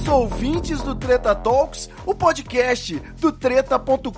Queridos ouvintes do Treta Talks, o podcast do treta.com.br,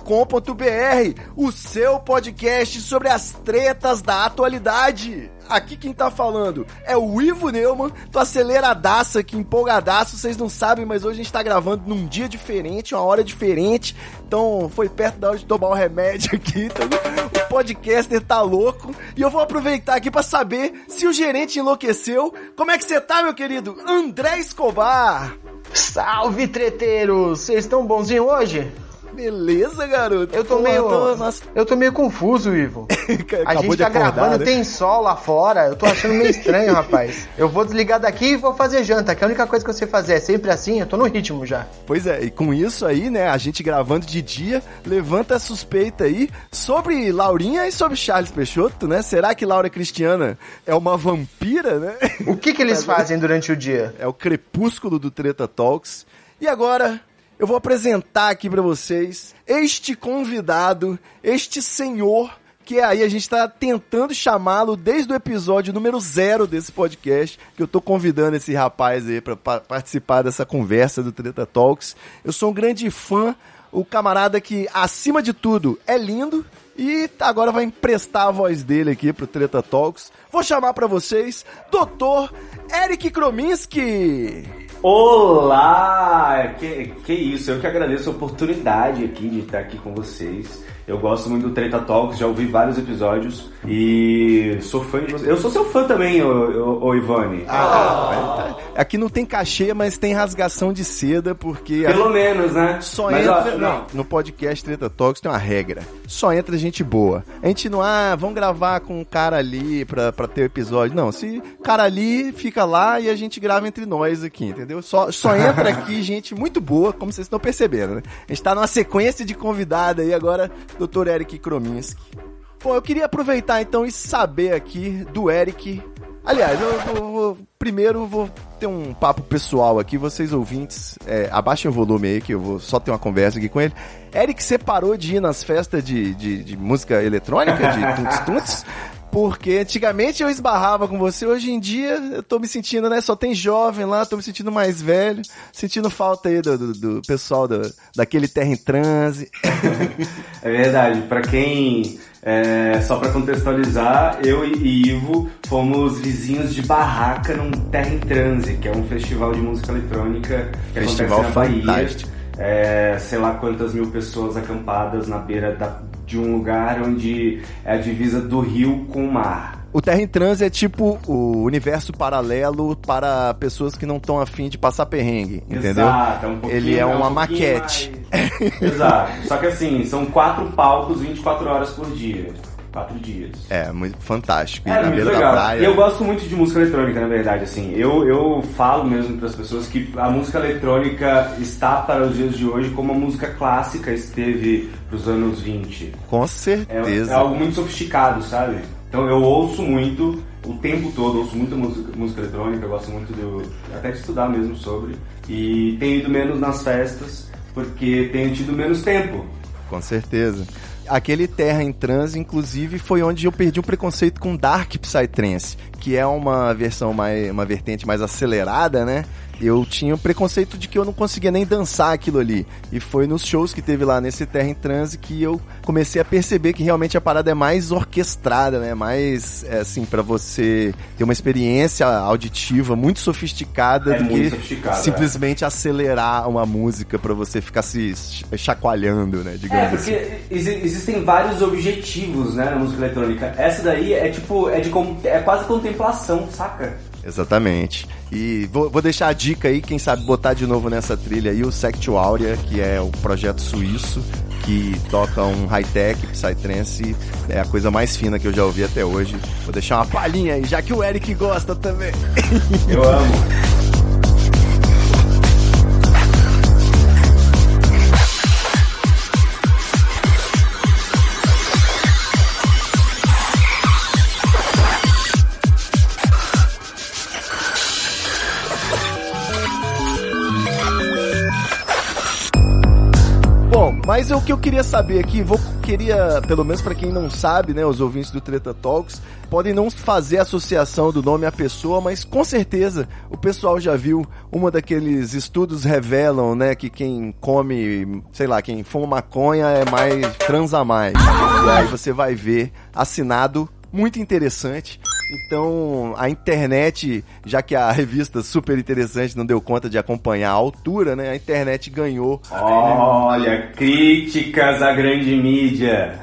o seu podcast sobre as tretas da atualidade. Aqui quem tá falando é o Ivo Neumann, tô aceleradaço aqui, empolgadaço, vocês não sabem, mas hoje a gente tá gravando num dia diferente, uma hora diferente, então foi perto da hora de tomar o remédio aqui, então o podcaster tá louco, e eu vou aproveitar aqui pra saber se o gerente enlouqueceu. Como é que você tá, meu querido? André Escobar! Salve, treteiros! Vocês estão bonzinhos hoje? Beleza, garoto? Eu tô Pô, meio. tô- nossa, Eu tô meio confuso, Ivo. A gente tá acordar, gravando, né? tem sol lá fora. Eu tô achando meio estranho, rapaz. Eu vou desligar daqui e vou fazer janta, que a única coisa que você fazer é sempre assim, eu tô no ritmo já. Pois é, e com isso aí, né, a gente gravando de dia, levanta a suspeita aí sobre Laurinha e sobre Charles Peixoto, né? Será que Laura Cristiana é uma vampira, né? O que que eles fazem durante o dia? É o crepúsculo do Treta Talks. E agora eu vou apresentar aqui pra vocês este convidado, este senhor que aí a gente tá tentando chamá-lo desde o episódio número zero desse podcast, que eu tô convidando esse rapaz aí pra pa- participar dessa conversa do Treta Talks. Eu sou um grande fã, o camarada que, acima de tudo, é lindo e agora vai emprestar a voz dele aqui pro Treta Talks. Vou chamar pra vocês Dr. Eric Krominski. Olá! Que, que isso, eu que agradeço a oportunidade aqui de estar aqui com vocês. Eu gosto muito do Treta Talks, já ouvi vários episódios e sou fã de vocês. Eu sou seu fã também, ô, ô, ô Ivone. Ah, aqui não tem cachê, mas tem rasgação de seda, porque Pelo menos, né? só Mas, entra. ó, não, no podcast Treta Talks tem uma regra. Só entra gente boa. A gente não, ah, vamos gravar com um cara ali pra, pra ter o episódio. Não, se cara ali fica lá e a gente grava entre nós aqui, entendeu? Só, só entra aqui gente muito boa, como vocês estão percebendo, né? A gente tá numa sequência de convidada aí agora, Dr. Eric Krominski. Bom, eu queria aproveitar então e saber aqui do Eric. Aliás, eu vou, vou- primeiro vou ter um papo pessoal aqui, vocês ouvintes, é, abaixem o volume aí que eu vou só ter uma conversa aqui com ele. Eric, você parou de ir nas festas de, de, de música eletrônica, de tuntos tuntos? Porque antigamente eu esbarrava com você, hoje em dia eu tô me sentindo, né? Só tem jovem lá, tô me sentindo mais velho, sentindo falta aí do, do, do pessoal do, daquele terra em transe. É verdade, pra quem. é, só pra contextualizar, eu e Ivo fomos vizinhos de barraca num Terra em Transe, que é um festival de música eletrônica que Festival acontece na Bahia. fantástico. É, sei lá quantas mil pessoas acampadas na beira da- de um lugar onde é a divisa do rio com o mar. O Terra em Transe é tipo o universo paralelo para pessoas que não estão afim de passar perrengue, entendeu? Exato, é um Ele é um uma pouquinho maquete. mais- Exato. Só que assim, são quatro palcos 24 horas por dia. Quatro dias. É, muito fantástico. É na muito beira da legal. praia. E eu gosto muito de música eletrônica, na verdade, assim. Eu, eu falo mesmo para as pessoas que a música eletrônica está para os dias de hoje como a música clássica esteve para os anos 20. Com É, certeza. é algo muito sofisticado, sabe? Então eu ouço muito, o tempo todo, ouço muita música, música eletrônica, eu gosto muito do. até de estudar mesmo sobre. E tenho ido menos nas festas porque tenho tido menos tempo. Com certeza. Aquele Terra em Transe, inclusive, foi onde eu perdi o preconceito com Dark Psytrance, que é uma versão mais, uma vertente mais acelerada, né? Eu tinha o preconceito de que eu não conseguia nem dançar aquilo ali. E foi nos shows que teve lá nesse Terra em Transe que eu comecei a perceber que realmente a parada é mais orquestrada, né? Mais, é, assim, para você ter uma experiência auditiva muito sofisticada É do muito que sofisticada, simplesmente acelerar uma música para você ficar se chacoalhando, né? É, Digamos assim. porque exi- existem vários objetivos, né, na música eletrônica. Essa daí é tipo, é de é quase contemplação, saca? Exatamente. E vou, vou deixar a dica aí, quem sabe botar de novo nessa trilha aí o Sectu Aurea, que é o projeto suíço que toca um high-tech, psytrance, é a coisa mais fina que eu já ouvi até hoje. Vou deixar uma palhinha aí, já que o Eric gosta também. Eu amo. mas o que eu queria saber aqui, vou queria, pelo menos pra quem não sabe, né, os ouvintes do Treta Talks, podem não fazer associação do nome à pessoa, mas com certeza o pessoal já viu uma daqueles estudos revelam, né, que quem come, sei lá, quem fuma maconha é mais transa mais. E aí você vai ver assinado muito interessante. Então, a internet, já que a revista super interessante não deu conta de acompanhar a altura, né? A internet ganhou Olha, críticas à grande mídia.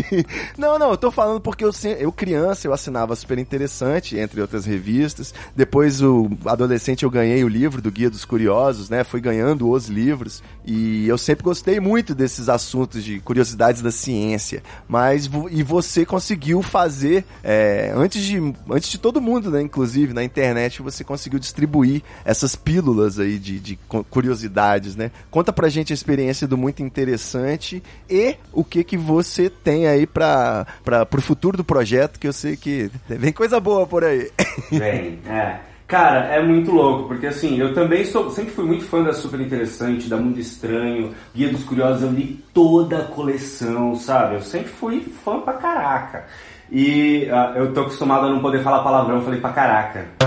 não, não, eu tô falando porque eu, eu criança, eu assinava Super Interessante, entre outras revistas. Depois, o adolescente, eu ganhei o livro do Guia dos Curiosos, né? Fui ganhando os livros. E eu sempre gostei muito desses assuntos de curiosidades da ciência. Mas, e você conseguiu fazer, é, antes, de, antes de todo mundo, né? Inclusive, na internet, você conseguiu distribuir essas pílulas aí de, de cu- curiosidades, né? Conta pra gente a experiência do Muito Interessante e o que que você tem aí pra, pra, pro futuro do projeto, que eu sei que vem coisa boa por aí. Bem, é. Cara, é muito louco, porque assim, eu também sou, sempre fui muito fã da Super Interessante, da Mundo Estranho, Guia dos Curiosos, eu li toda a coleção, sabe? Eu sempre fui fã pra caraca. E ah, eu tô acostumado a não poder falar palavrão, eu falei pra caraca.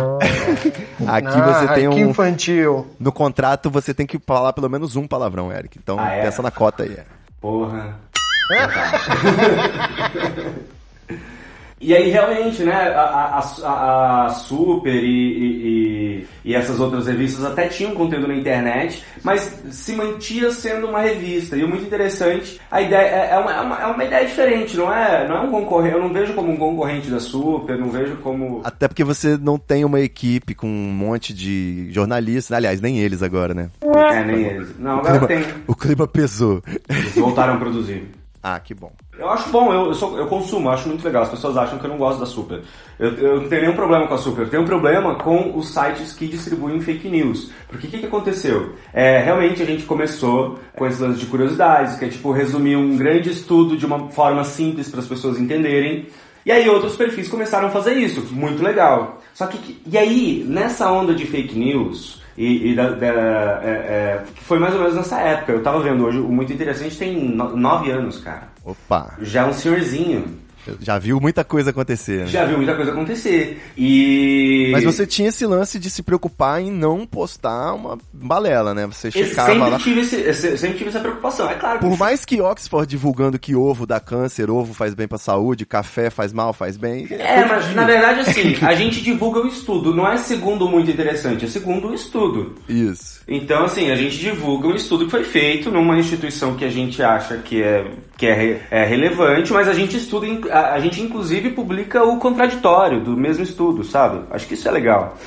Aqui Ah, você tem um. infantil. No contrato você tem que falar pelo menos um palavrão, Eric. Então Ah, é? pensa na cota aí. Porra. E aí, realmente, né, a, a- a- Super e, e- e- essas outras revistas até tinham conteúdo na internet, mas se mantia sendo uma revista. E o muito interessante, a ideia é, é uma, é uma- é uma ideia diferente, não é, não é um concorrente, eu não vejo como um concorrente da Super, não vejo como... Até porque você não tem uma equipe com um monte de jornalistas. Aliás, nem eles agora, né? É, nem eles. Não, agora tem. O clima pesou. Eles voltaram a produzir. Ah, que bom. Eu acho bom, eu, eu, sou- eu consumo, eu acho muito legal. As pessoas acham que eu não gosto da Super. Eu, eu não tenho nenhum problema com a Super, eu tenho um problema com os sites que distribuem fake news. Porque o que, que aconteceu? É, realmente a gente começou com esses lances de curiosidades, que é tipo resumir um grande estudo de uma forma simples para as pessoas entenderem. E aí outros perfis começaram a fazer isso, muito legal. Só que- e aí, nessa onda de fake news, e, e da, da- é, é, foi mais ou menos nessa época, eu tava vendo hoje, o Muito Interessante tem no- nove anos, cara. Opa, Já é um senhorzinho. Já viu muita coisa acontecer. né? Já viu muita coisa acontecer. E. Mas você tinha esse lance de se preocupar em não postar uma balela, né? Você checava sempre lá. tive, esse, sempre tive essa preocupação. É claro que Por mais que Oxford divulgando que ovo dá câncer, ovo faz bem pra saúde, café faz mal, faz bem. É, todo mas dia. na verdade assim, a gente divulga o estudo, não é segundo muito interessante, é segundo o estudo. Isso. Então, assim, a gente divulga um estudo que foi feito numa instituição que a gente acha que é, que é, é relevante, mas a gente estuda, in- a, a gente inclusive publica o contraditório do mesmo estudo, sabe? Acho que isso é legal.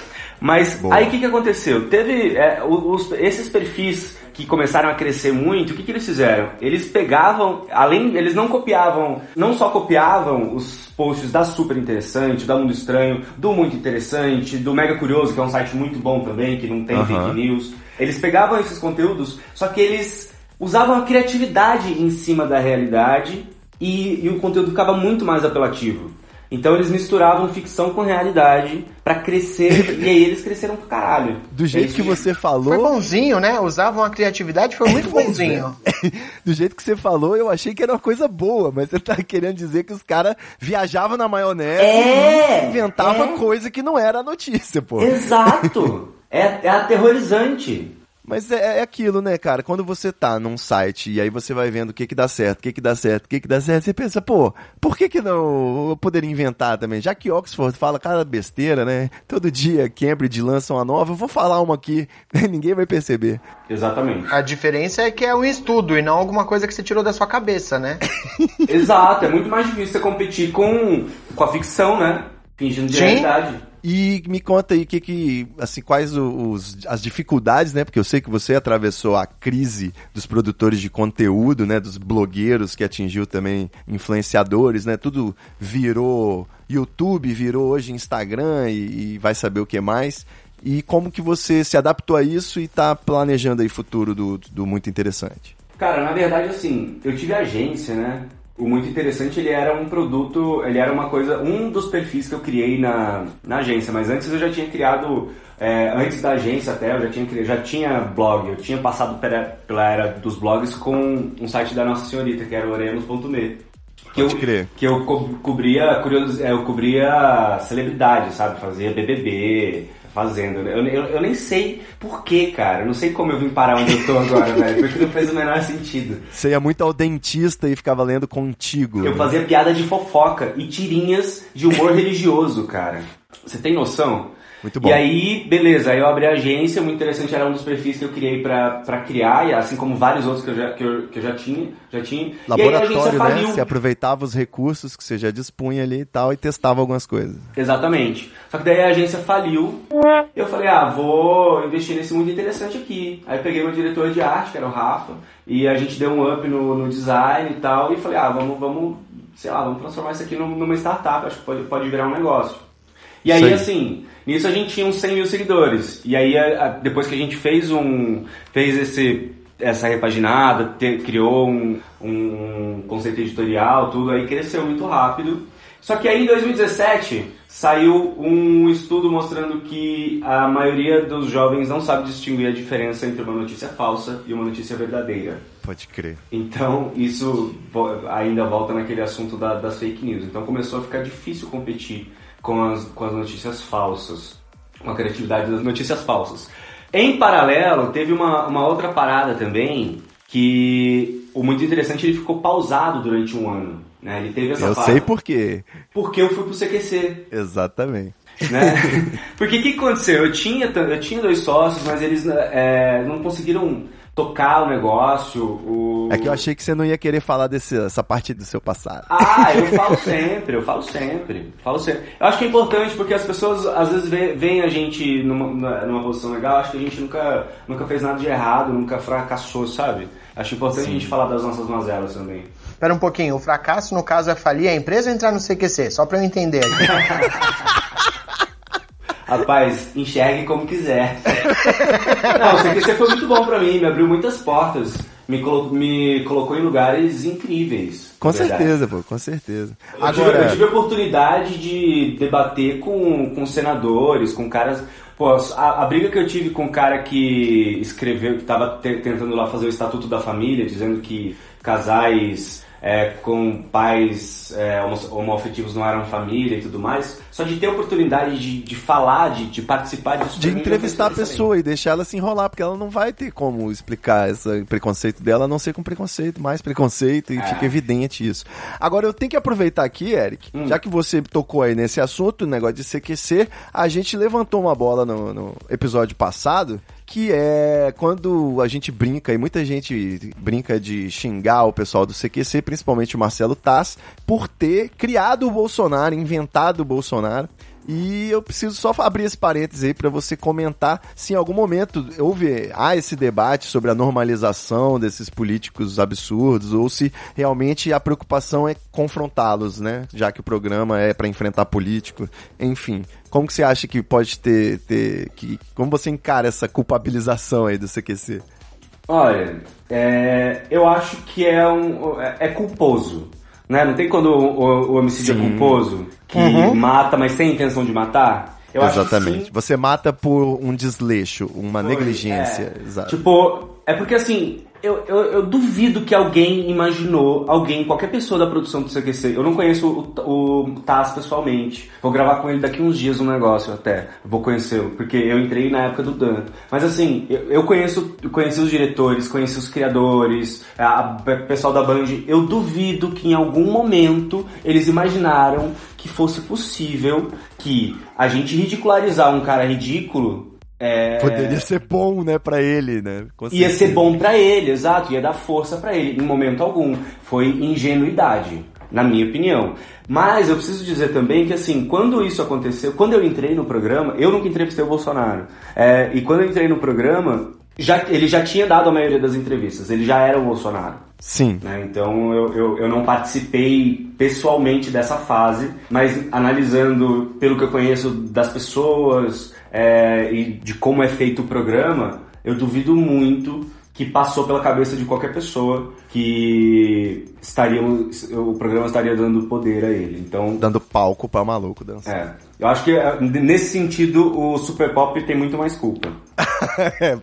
Mas Boa. aí o que, que aconteceu? Teve é, os- esses perfis que começaram a crescer muito, o que, que eles fizeram? Eles pegavam, além, eles não copiavam, não só copiavam os posts da Super Interessante, da Mundo Estranho, do Muito Interessante, do Mega Curioso, que é um site muito bom também, que não tem Aham. fake news. Eles pegavam esses conteúdos, só que eles usavam a criatividade em cima da realidade e, e o conteúdo ficava muito mais apelativo. Então eles misturavam ficção com realidade pra crescer, e aí eles cresceram pro caralho. Do jeito Eles- que você falou. Foi bonzinho, né? Usavam a criatividade, foi muito Pois bonzinho. é. Do jeito que você falou, eu achei que era uma coisa boa, mas você tá querendo dizer que os caras viajavam na maionese É, e inventavam é. coisa que não era notícia, pô. Exato! é, é aterrorizante. Mas é, é aquilo, né, cara? Quando você tá num site e aí você vai vendo o que que dá certo, o que que dá certo, o que que dá certo, você pensa, pô, por que que não eu poderia inventar também? Já que Oxford fala cada besteira, né? Todo dia Cambridge lança uma nova, eu vou falar uma aqui, ninguém vai perceber. Exatamente. A diferença é que é um estudo e não alguma coisa que você tirou da sua cabeça, né? Exato, é muito mais difícil você competir com, com a ficção, né? Fingindo de Sim. realidade. E me conta aí que que assim quais os, as dificuldades, né? Porque eu sei que você atravessou a crise dos produtores de conteúdo, né? Dos blogueiros que atingiu também influenciadores, né? Tudo virou YouTube, virou hoje Instagram e, e vai saber o que mais. E como que você se adaptou a isso e tá planejando aí futuro do, do muito interessante? Cara, na verdade, assim, eu tive agência, né? O muito interessante, ele era um produto, ele era uma coisa, um dos perfis que eu criei na, na agência, mas antes eu já tinha criado, é, antes da agência até, eu já tinha, já tinha blog, eu tinha passado pela, pela era dos blogs com um site da Nossa Senhorita, que era o oremos.me. Que eu, crer. que eu co- cobria, curioso, é, eu cobria celebridade, sabe? Fazia BBB, Fazenda. Eu, eu, eu nem sei por que, cara. Eu não sei como eu vim parar onde eu tô agora, velho. Porque não fez o menor sentido. Você ia muito ao dentista e ficava lendo contigo. Eu né? fazia piada de fofoca e tirinhas de humor religioso, cara. Você tem noção? Muito bom. E aí, beleza, aí eu abri a agência, muito interessante, era um dos perfis que eu criei pra criar, assim como vários outros que eu já, que eu, que eu já tinha. Já tinha. e aí a agência Laboratório, né? Você aproveitava os recursos que você já dispunha ali e tal e testava algumas coisas. Exatamente. Só que daí a agência faliu. Eu falei, ah, vou investir nesse mundo interessante aqui. Aí peguei meu diretor de arte, que era o Rafa, e a gente deu um up no, no design e tal, e falei, ah, vamos, vamos, sei lá, vamos transformar isso aqui num- numa startup, acho que pode, pode virar um negócio. E aí, Sei. assim, nisso a gente tinha uns 100 mil seguidores. E aí, a- a- depois que a gente fez um. fez esse, essa repaginada, te- criou um, um conceito editorial, tudo, aí cresceu muito rápido. Só que aí em 2017 saiu um estudo mostrando que a maioria dos jovens não sabe distinguir a diferença entre uma notícia falsa e uma notícia verdadeira. Pode crer. Então, isso ainda volta naquele assunto da- das fake news. Então, começou a ficar difícil competir com as, com as notícias falsas, com a criatividade das notícias falsas. Em paralelo, teve uma, uma outra parada também, que o muito interessante, ele ficou pausado durante um ano. Né? Ele teve essa Eu parada. sei por quê. Porque eu fui pro CQC Exatamente. né? Porque o que aconteceu? Eu tinha, eu tinha dois sócios, mas eles é, não conseguiram tocar o negócio. O... É que eu achei que você não ia querer falar dessa parte do seu passado. Ah, eu falo sempre, eu falo sempre, falo sempre. Eu acho que é importante porque as pessoas às vezes veem a gente numa, na- numa posição legal, acho que a gente nunca, nunca fez nada de errado, nunca fracassou, sabe? Acho importante a gente falar das nossas mazelas também. Espera um pouquinho, o fracasso no caso é falir a empresa ou entrar no CQC? Só pra eu entender aqui. Rapaz, enxergue como quiser. Não, o CQC foi muito bom pra mim, me abriu muitas portas, me, colo- me colocou em lugares incríveis. Com certeza, pô, com certeza. Eu, tive, eu Agora, tive a oportunidade de debater com, com senadores, com caras. Pô, a, a briga que eu tive com o cara que escreveu, que estava tentando lá fazer o Estatuto da Família, dizendo que casais é, com pais é, homo- homoafetivos não eram família e tudo mais, só de ter a oportunidade de, de falar, de, de participar disso. de entrevistar a pessoa e deixar ela se enrolar, porque ela não vai ter como explicar esse preconceito dela, a não ser com preconceito, mais preconceito, e É. fica evidente isso. Agora, eu tenho que aproveitar aqui, Eric, Hum. já que você tocou aí nesse assunto, o negócio de CQC, a gente levantou uma bola no, no episódio passado, que é quando a gente brinca, e muita gente brinca de xingar o pessoal do CQC, principalmente o Marcelo Tass, por ter criado o Bolsonaro, inventado o Bolsonaro. E eu preciso só abrir esse parênteses aí para você comentar se em algum momento houve há esse debate sobre a normalização desses políticos absurdos ou se realmente a preocupação é confrontá-los, né? Já que o programa é para enfrentar políticos, enfim. Como que você acha que pode ter, ter que como você encara essa culpabilização aí do CQC? Olha, é, eu acho que é, um, é, é culposo. Né? Não tem quando o, o, o homicídio é Sim. culposo, que Uhum. mata, mas tem intenção de matar? Eu Exatamente. Você mata por um desleixo, uma Foi, negligência. é. Exato. Tipo, é porque assim, eu, eu, eu duvido que alguém imaginou, alguém, qualquer pessoa da produção do CQC, eu não conheço o, o Taz pessoalmente, vou gravar com ele daqui uns dias um negócio até, vou conhecê-lo, porque eu entrei na época do Dan. Mas assim, eu, eu conheço, conheci os diretores, conheci os criadores, a pessoal da Band, eu duvido que em algum momento eles imaginaram que fosse possível que a gente ridicularizar um cara ridículo é, Poderia ser bom, né, pra ele, né? Ia ser bom pra ele, exato, ia dar força pra ele, em momento algum. Foi ingenuidade, na minha opinião. Mas eu preciso dizer também que, assim, quando isso aconteceu, quando eu entrei no programa, eu nunca entrevistei o Bolsonaro. É, e quando eu entrei no programa, já, ele já tinha dado a maioria das entrevistas, ele já era o Bolsonaro. Sim. né? Então eu, eu, eu não participei pessoalmente dessa fase, mas analisando pelo que eu conheço das pessoas é, e de como é feito o programa, eu duvido muito que passou pela cabeça de qualquer pessoa que estaria, o programa estaria dando poder a ele. Então, Dando palco pra maluco dançar. é, eu acho que é, nesse sentido o Super Pop tem muito mais culpa. É,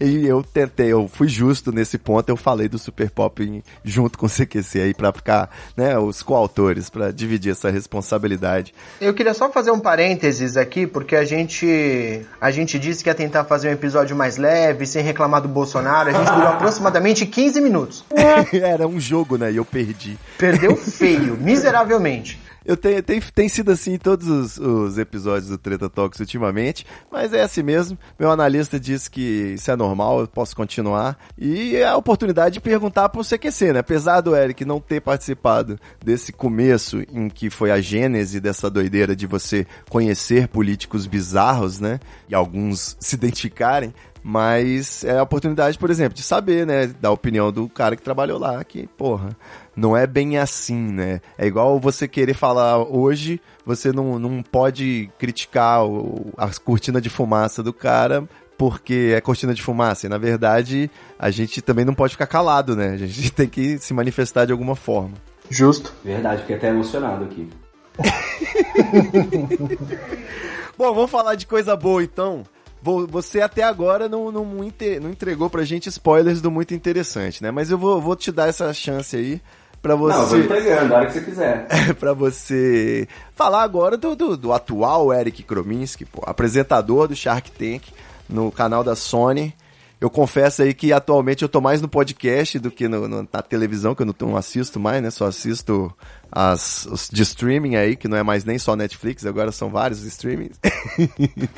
e eu tentei, eu fui justo nesse ponto, eu falei do Super Pop em- junto com o CQC aí pra ficar, né, os coautores, pra dividir essa responsabilidade. Eu queria só fazer um parênteses aqui, porque a gente a gente disse que ia tentar fazer um episódio mais leve, sem reclamar do Bolsonaro. A gente durou aproximadamente 15 minutos. Era um jogo, né, e eu perdi. Perdeu feio, miseravelmente. Eu tenho, tem, tem sido assim em todos os, os episódios do Treta Talks ultimamente, mas é assim mesmo. Meu analista disse que isso é normal, eu posso continuar. E é a oportunidade de perguntar pro CQC, né? Apesar do Eric não ter participado desse começo em que foi a gênese dessa doideira de você conhecer políticos bizarros, né? E alguns se identificarem. Mas é a oportunidade, por exemplo, de saber, né, da opinião do cara que trabalhou lá, que, porra, não é bem assim, né? É igual você querer falar hoje, você não, não pode criticar o, a cortina de fumaça do cara porque é cortina de fumaça. E, na verdade, a gente também não pode ficar calado, né? A gente tem que se manifestar de alguma forma. Justo. Verdade, fiquei até emocionado aqui. Bom, vamos falar de coisa boa então. Você até agora não, não, não entregou pra gente spoilers do muito interessante, né? Mas eu vou, vou te dar essa chance aí pra Não, eu vou você. entregando, a hora que você quiser. pra você falar agora do, do, do atual Eric Krominski, pô, apresentador do Shark Tank no canal da Sony. Eu confesso aí que atualmente eu tô mais no podcast do que no, no- na televisão, que eu não, não assisto mais, né? Só assisto as, os de streaming aí, que não é mais nem só Netflix, agora são vários streamings.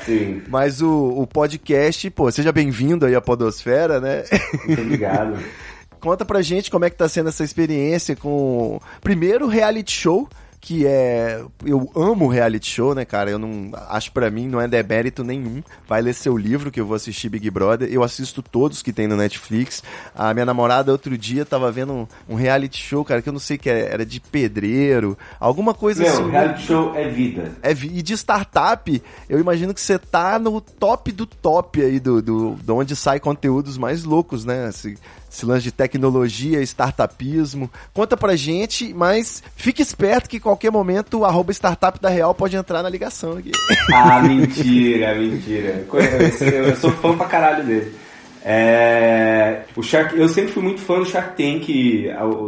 Sim, Mas o, o podcast, pô, seja bem-vindo aí à Podosfera, né? muito obrigado. Conta pra gente como é que tá sendo essa experiência com o primeiro reality show, que é. Eu amo reality show, né, cara? Eu não. Acho pra mim não é demérito nenhum. Vai ler seu livro, que eu vou assistir Big Brother. Eu assisto todos que tem no Netflix. A minha namorada outro dia tava vendo um, um reality show, cara, que eu não sei que é, era de pedreiro, alguma coisa assim. Meu, reality show é vida. É, vi- e de startup, eu imagino que você tá no top do top aí, do, do, de onde sai conteúdos mais loucos, né? Esse, esse lance de tecnologia, startupismo. Conta pra gente, mas fique esperto que qualquer momento o startup da Real pode entrar na ligação aqui. Ah, mentira, mentira. Eu sou fã pra caralho dele. É, o Shark, eu sempre fui muito fã do Shark Tank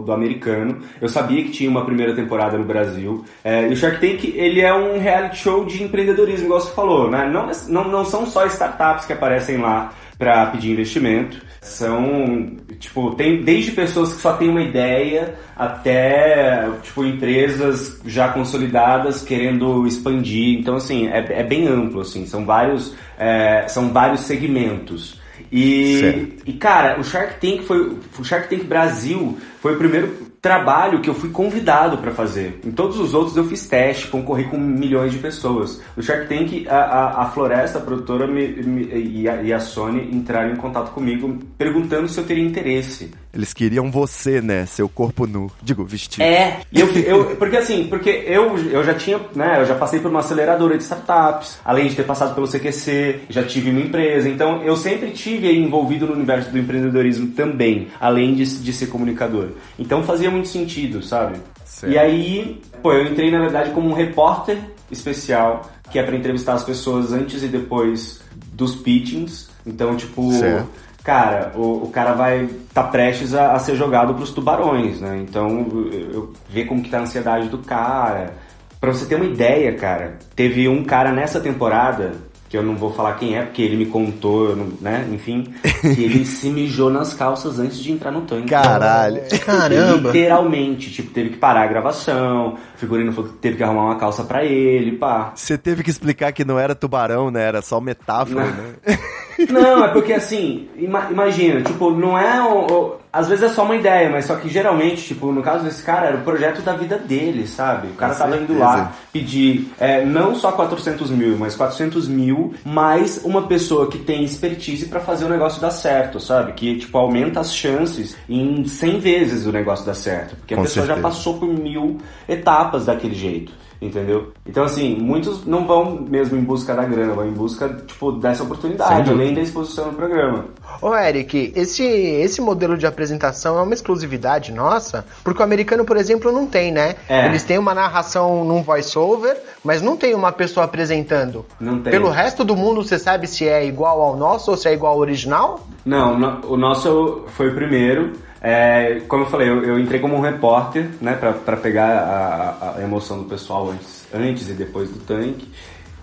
do americano. Eu sabia que tinha uma primeira temporada no Brasil. É, e o Shark Tank ele é um reality show de empreendedorismo, igual você falou, né? Não, não, não são só startups que aparecem lá para pedir investimento. São, tipo, tem desde pessoas que só têm uma ideia até, tipo, empresas já consolidadas querendo expandir. Então, assim, é, é bem amplo, assim. São vários, é, são vários segmentos. E, Certo. e, cara, o Shark Tank foi, o Shark Tank Brasil foi o primeiro trabalho que eu fui convidado para fazer. Em todos os outros eu fiz teste, concorri com milhões de pessoas. O Shark Tank, a, a, a Floresta, a produtora me- me- e, a, e a Sony entraram em contato comigo perguntando se eu teria interesse Eles queriam você, né? Seu corpo nu. Digo, vestido. É, e eu, eu, porque assim, porque eu, eu já tinha, né, eu já passei por uma aceleradora de startups, além de ter passado pelo CQC, já tive uma empresa, então eu sempre tive envolvido no universo do empreendedorismo também, além de, de ser comunicador. Então fazia muito sentido, sabe? Certo. E aí, pô, eu entrei na verdade como um repórter especial, que é para entrevistar as pessoas antes e depois dos pitchings. Então, tipo, Certo. Cara, o, o cara vai tá prestes a, a ser jogado pros tubarões, né? Então, eu, eu ver como que tá a ansiedade do cara. Pra você ter uma ideia, cara, teve um cara nessa temporada, que eu não vou falar quem é, porque ele me contou, né? Enfim, que ele se mijou nas calças antes de entrar no tanque. Caralho. Caramba. Literalmente, tipo, teve que parar a gravação, o figurino falou que teve que arrumar uma calça pra ele, pá. Você teve que explicar que não era tubarão, né? Era só metáfora, Não. né? Não, é porque assim, ima- imagina, tipo, não é. o- o- às vezes é só uma ideia, mas só que geralmente, tipo, no caso desse cara, era o projeto da vida dele, sabe? O cara Com tava indo lá pedir é, não só 400 mil, mas 400 mil mais uma pessoa que tem expertise pra fazer o negócio dar certo, sabe? Que, tipo, aumenta as chances em 100 vezes o negócio dar certo. Porque a Com pessoa já certeza. passou por mil etapas daquele jeito. Entendeu? Então, assim, muitos não vão mesmo em busca da grana, vão em busca, tipo, dessa oportunidade, além da exposição no programa. Ô Eric, esse, esse modelo de apresentação é uma exclusividade nossa? Porque o americano, por exemplo, não tem, né? É. Eles têm uma narração num voice-over, mas não tem uma pessoa apresentando. Não tem. Pelo resto do mundo, você sabe se é igual ao nosso ou se é igual ao original? Não, o nosso foi o primeiro. É, como eu falei, eu, eu entrei como um repórter, né, pra pegar a- a emoção do pessoal antes, antes e depois do tanque.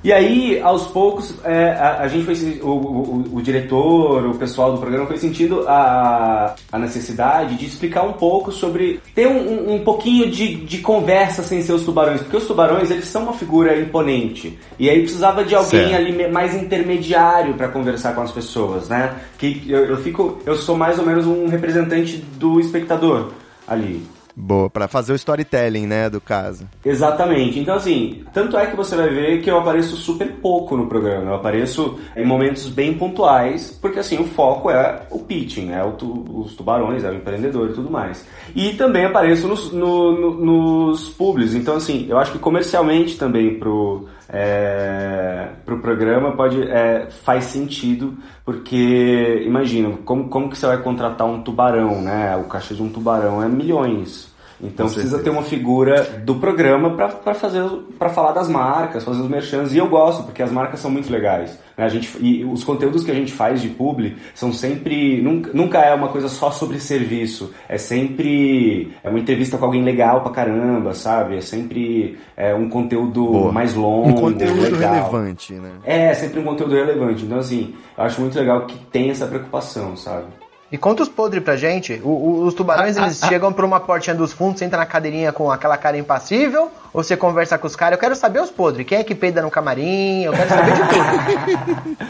E aí, aos poucos, é, a, a gente foi, o, o, o diretor, o pessoal do programa foi sentindo a, a necessidade de explicar um pouco sobre ter um, um- pouquinho de, de conversa sem ser os tubarões, porque os tubarões eles são uma figura imponente e aí precisava de alguém Certo. ali mais intermediário para conversar com as pessoas, né? Que eu, eu fico, eu sou mais ou menos um representante do espectador ali. Boa, pra fazer o storytelling, né, do caso. Exatamente. Então, assim, tanto é que você vai ver que eu apareço super pouco no programa. Eu apareço em momentos bem pontuais, porque, assim, o foco é o pitching, é tu- os tubarões, é o empreendedor e tudo mais. E também apareço nos, no- no- nos. Então, assim, eu acho que comercialmente também pro, é, pro programa pode, é, faz sentido, porque, imagina, como, como que você vai contratar um tubarão, né? O caixa de um tubarão é milhões. Então Com precisa certeza. ter uma figura do programa pra- pra fazer para falar das marcas, fazer os merchans e eu gosto porque as marcas são muito legais. né? A gente e os conteúdos que a gente faz de publi são sempre nunca, nunca é uma coisa só sobre serviço, é sempre é uma entrevista com alguém legal pra caramba, sabe? É sempre é, um conteúdo Boa. mais longo, Um conteúdo legal. relevante, né? É, sempre um conteúdo relevante. Então assim, eu acho muito legal que tem essa preocupação, sabe? E conta os podres pra gente. O- o- os tubarões, eles chegam por uma portinha dos fundos, você entra na cadeirinha com aquela cara impassível, ou você conversa com os caras? Eu quero saber os podres. Quem é que peida no camarim? Eu quero saber de tudo.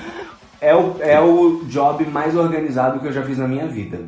é o, é o job mais organizado que eu já fiz na minha vida.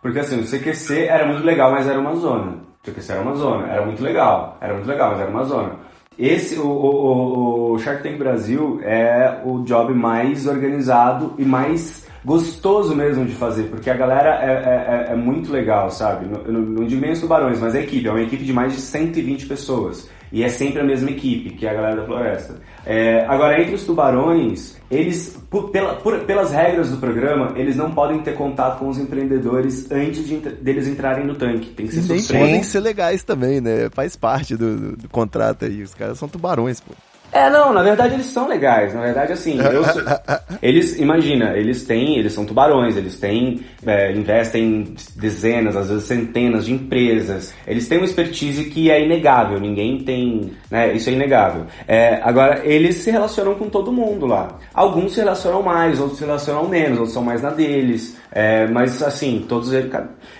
Porque assim, o CQC era muito legal, mas era uma zona. O CQC era uma zona, era muito legal, era muito legal, mas era uma zona. Esse, o, o, o- o Shark Tank Brasil é o job mais organizado e mais gostoso mesmo de fazer, porque a galera é, é- é- é muito legal, sabe? Não, não, digo nem os tubarões, mas a equipe, é uma equipe de mais de 120 pessoas. E é sempre a mesma equipe, que é a galera da floresta. É, agora, entre os tubarões, eles, por- pela- por- pelas regras do programa, eles não podem ter contato com os empreendedores antes de, deles entrarem no tanque. Tem que E ser nem surpresa. podem ser legais também, né? Faz parte do, do- do contrato aí. Os caras são tubarões, pô. É, não, na verdade eles são legais. Na verdade, assim, eu sou- eles, imagina, eles têm, eles são tubarões, eles têm, é, investem em dezenas, às vezes centenas de empresas. Eles têm uma expertise que é inegável, ninguém tem, né, isso é inegável. É, agora, eles se relacionam com todo mundo lá. Alguns se relacionam mais, outros se relacionam menos, outros são mais na deles. É, mas assim, todos eles.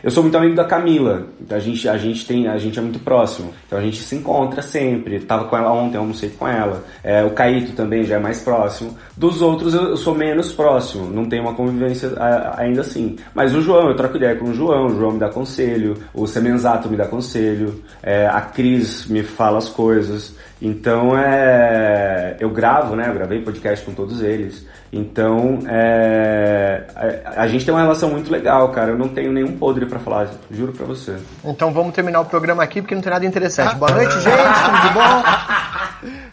Eu sou muito amigo da Camila. A gente, a gente tem, a gente é muito próximo. Então a gente se encontra sempre. Tava com ela ontem, almocei com ela. É, o Caíto também já é mais próximo. Dos outros eu sou menos próximo, não tenho uma convivência ainda assim. Mas o João, eu troco ideia com o João, o João me dá conselho, o Semenzato me dá conselho, é, a Cris me fala as coisas. Então é. Eu gravo, né? Eu gravei podcast com todos eles. Então é. A, a gente tem uma relação muito legal, cara. Eu não tenho nenhum podre para falar, juro pra você. Então vamos terminar o programa aqui porque não tem nada interessante. Boa noite, gente, tudo de bom?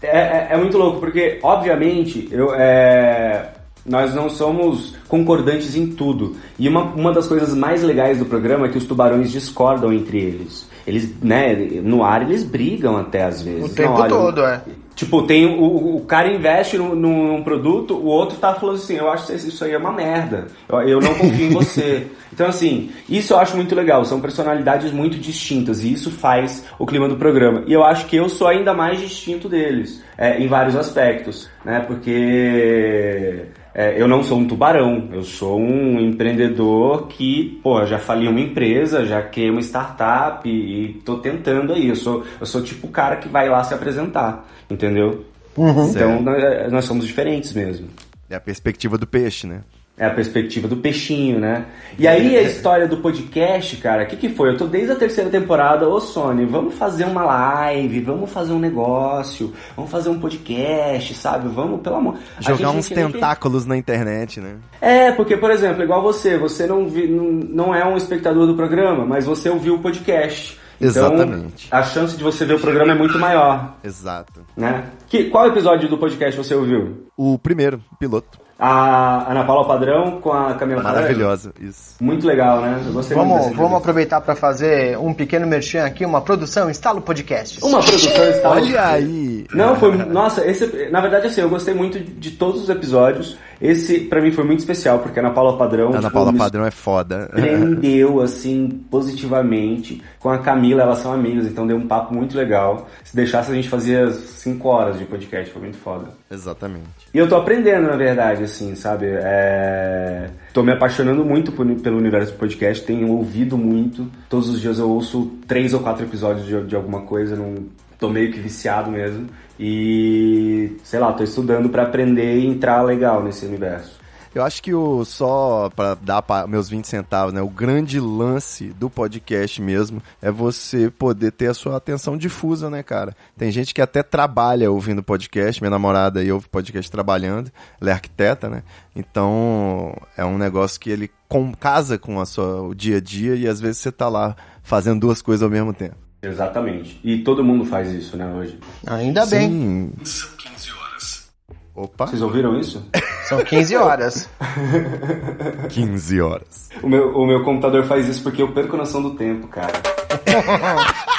É, é, é, muito louco, porque, obviamente, eu, é, nós não somos concordantes em tudo. E uma, uma das coisas mais legais do programa é que os tubarões discordam entre eles. Eles, né, no ar eles brigam até às vezes. O tempo não, olha, todo, é. Tipo, tem o, o cara investe num, num, produto, o outro tá falando assim, eu acho que isso aí é uma merda. Eu, eu não confio em você. Então, assim, isso eu acho muito legal. São personalidades muito distintas e isso faz o clima do programa. E eu acho que eu sou ainda mais distinto deles, é, em vários aspectos, né? Porque é, eu não sou um tubarão, eu sou um empreendedor que, pô, já falei uma empresa, já criei uma startup e, e tô tentando aí. Eu sou, eu sou tipo o cara que vai lá se apresentar, entendeu? Uhum. Então nós, nós somos diferentes mesmo. É a perspectiva do peixe, né? É a perspectiva do peixinho, né? E aí a história do podcast, cara, o que, que foi? Eu tô desde a terceira temporada, ô Sony, vamos fazer uma live, vamos fazer um negócio, vamos fazer um podcast, sabe? Vamos, pelo amor. Jogar uns tentáculos na internet, né? É, porque, por exemplo, igual você, você não, vi, não, não é um espectador do programa, mas você ouviu o podcast. Então, Exatamente. a chance de você ver o programa é muito maior. Exato. Né? Que, qual episódio do podcast você ouviu? O primeiro, piloto. A Ana Paula Padrão com a Camila Maravilhosa, isso. Muito legal, né? Eu gostei vamos, muito Vamos aproveitar para fazer um pequeno merchan aqui, uma produção Instalo Podcast. Uma produção Instalo Olha aí! Não, foi... Nossa, esse... Na verdade, assim, eu gostei muito de todos os episódios. Esse, para mim, foi muito especial, porque a Ana Paula Padrão... Ana tipo, Paula Padrão é foda. Prendeu, assim, positivamente. Com a Camila, elas são amigas, então deu um papo muito legal. Se deixasse, a gente fazia cinco horas de podcast, foi muito foda. Exatamente. E eu tô aprendendo, na verdade, assim, sabe? É... Tô me apaixonando muito por, pelo universo do podcast, tenho ouvido muito. Todos os dias eu ouço três ou quatro episódios de, de alguma coisa, não... tô meio que viciado mesmo. E, sei lá, tô estudando para aprender e entrar legal nesse universo. Eu acho que o só para dar meus 20 centavos, né? O grande lance do podcast mesmo é você poder ter a sua atenção difusa, né, cara? Tem gente que até trabalha ouvindo podcast, minha namorada aí ouve podcast trabalhando, ela é arquiteta, né? Então, é um negócio que ele com, casa com a sua, o dia a dia e às vezes você tá lá fazendo duas coisas ao mesmo tempo. Exatamente. E todo mundo faz isso, né, hoje. Ainda bem. São 15 horas. Opa. Vocês ouviram isso? São 15 horas. 15 horas. O meu, o meu computador faz isso porque eu perco a noção do tempo, cara.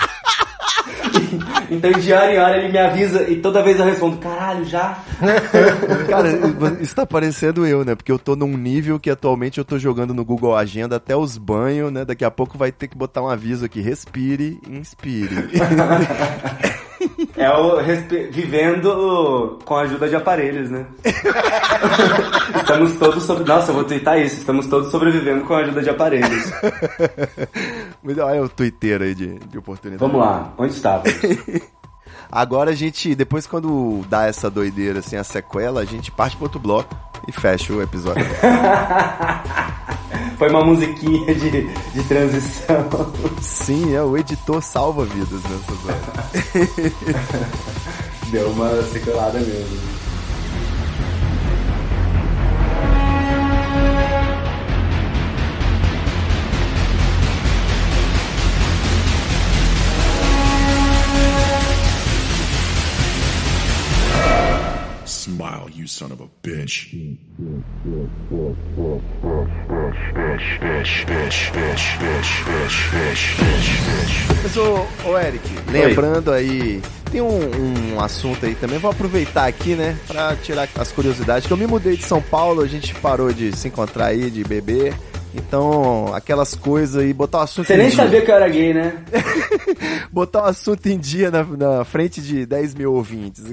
então, de hora em hora, ele me avisa e toda vez eu respondo, caralho, já? Cara, isso tá parecendo eu, né? Porque eu tô num nível que atualmente eu tô jogando no Google Agenda até os banhos, né? Daqui a pouco vai ter que botar um aviso aqui, respire, inspire. É o vivendo com a ajuda de aparelhos, né? estamos todos sobre. Nossa, eu vou twittar isso. Estamos todos sobrevivendo com a ajuda de aparelhos. Mas olha o Twitter aí de, de oportunidade. Vamos lá, onde estava? Agora a gente, depois quando dá essa doideira, assim, a sequela, a gente parte pro outro bloco e fecha o episódio. Foi uma musiquinha de, de transição. Sim, é, o editor salva vidas nessas horas. Deu uma sequelada mesmo. Smile, you son of a bitch. Mas, ô, ô Eric, lembrando aí, tem um, um, assunto aí também, vou aproveitar aqui, né, pra tirar as curiosidades, que eu me mudei de São Paulo, a gente parou de se encontrar aí, de beber, então, aquelas coisas aí, botar o assunto Você nem dia. sabia que eu era gay, né? botar o assunto em dia na, na, frente de 10 mil ouvintes.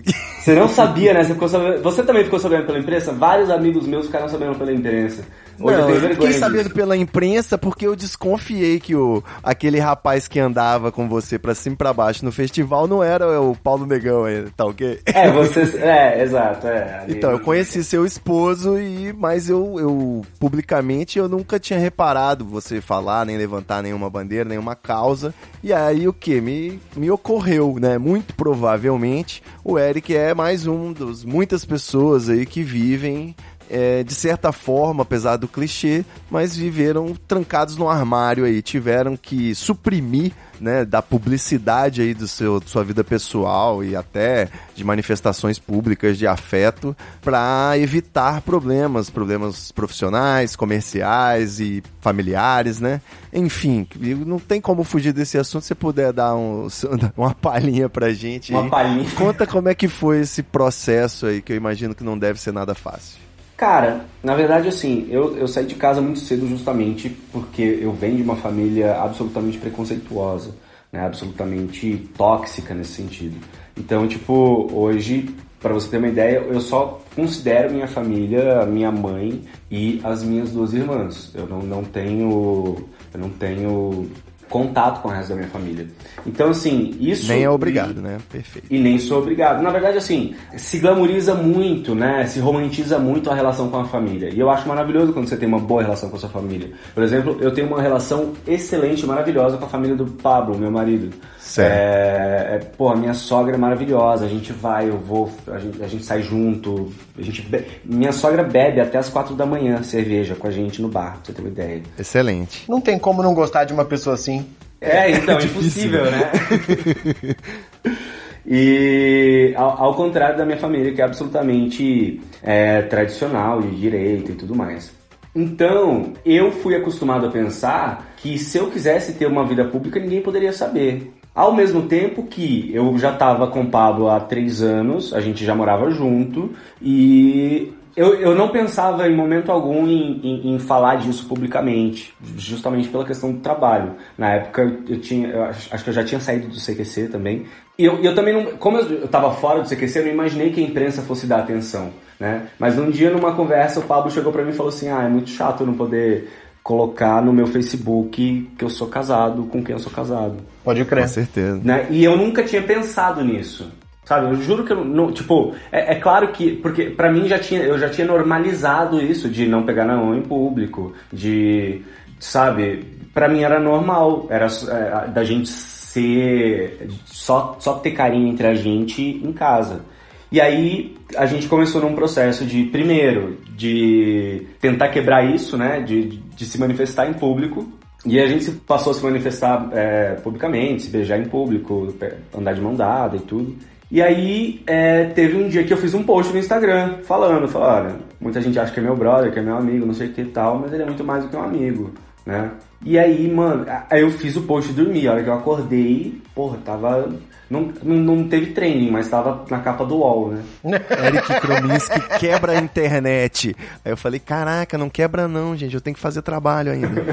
Você não sabia, né? Você, sabendo... Você, também ficou sabendo pela imprensa? Vários amigos meus ficaram sabendo pela imprensa. Hoje eu Não, eu vergonha fiquei disso. sabendo pela imprensa porque eu desconfiei que o, aquele rapaz que andava com você pra cima e pra baixo no festival não era o Paulo Negão ainda, tá ok? É, você. É, exato. É, Então, eu conheci seu esposo e mas eu, eu publicamente eu nunca tinha reparado você falar, nem levantar nenhuma bandeira, nenhuma causa. E aí o que me me ocorreu, né? Muito provavelmente o Eric é mais um dos muitas pessoas aí que vivem é, de certa forma, apesar do clichê, mas viveram trancados no armário aí, tiveram que suprimir, né, da publicidade aí do seu, sua vida pessoal e até de manifestações públicas de afeto para evitar problemas, problemas profissionais, comerciais e familiares, né? Enfim, não tem como fugir desse assunto. Se você puder dar um, uma palhinha pra gente Uma palhinha. Conta como é que foi esse processo aí, que eu imagino que não deve ser nada fácil. Cara, na verdade, assim, eu, eu saí de casa muito cedo justamente porque eu venho de uma família absolutamente preconceituosa, né? Absolutamente tóxica nesse sentido. Então, tipo, hoje, para você ter uma ideia, eu só considero minha família, minha mãe e as minhas duas irmãs. Eu não, não tenho. Eu não tenho contato com o resto da minha família. Então, assim, isso. Nem é obrigado, né? Perfeito. E nem sou obrigado. Na verdade, assim, se glamoriza muito, né? Se romantiza muito a relação com a família. E eu acho maravilhoso quando você tem uma boa relação com a sua família. Por exemplo, eu tenho uma relação excelente, maravilhosa com a família do Pablo, meu marido. Certo. É, é, pô, a minha sogra é maravilhosa. A gente vai, eu vou, a gente, a gente sai junto. A gente be... Minha sogra bebe até as quatro da manhã cerveja com a gente no bar, pra você ter uma ideia. Excelente. Não tem como não gostar de uma pessoa assim. É, então, impossível, né? E ao, ao contrário da minha família, que é absolutamente é, tradicional, de direito e tudo mais. Então, eu fui acostumado a pensar que se eu quisesse ter uma vida pública, ninguém poderia saber. Ao mesmo tempo que eu já estava com o Pablo há três anos, a gente já morava junto, e eu, eu não pensava em momento algum em, em, em falar disso publicamente, justamente pela questão do trabalho. Na época eu, eu tinha, eu acho, acho que eu já tinha saído do CQC também. E eu, eu também não, como eu estava fora do CQC, eu não imaginei que a imprensa fosse dar atenção, né? Mas um dia numa conversa o Pablo chegou para mim e falou assim: "Ah, é muito chato eu não poder colocar no meu Facebook que eu sou casado com quem eu sou casado". Pode Com crer. certeza. Né? E eu nunca tinha pensado nisso. Sabe, eu juro que eu não, tipo, é, é claro que, porque pra mim já tinha, eu já tinha normalizado isso de não pegar na mão em público, de, sabe, pra mim era normal, era é, da gente ser, só, só ter carinho entre a gente em casa. E aí a gente começou num processo de, primeiro, de tentar quebrar isso, né, de, de, se manifestar em público, e a gente passou a se manifestar é, publicamente, se beijar em público, andar de mão dada e tudo. E aí é, teve um dia que eu fiz um post no Instagram falando, falando, olha, muita gente acha que é meu brother, que é meu amigo, não sei o que e tal, mas ele é muito mais do que um amigo, né? E aí, mano, aí eu fiz o post e dormi. A hora que eu acordei, porra, tava. Não, não, não teve trending, mas tava na capa do UOL, né? Eric Krominski quebra a internet. Aí eu falei, caraca, não quebra não, gente, eu tenho que fazer trabalho ainda.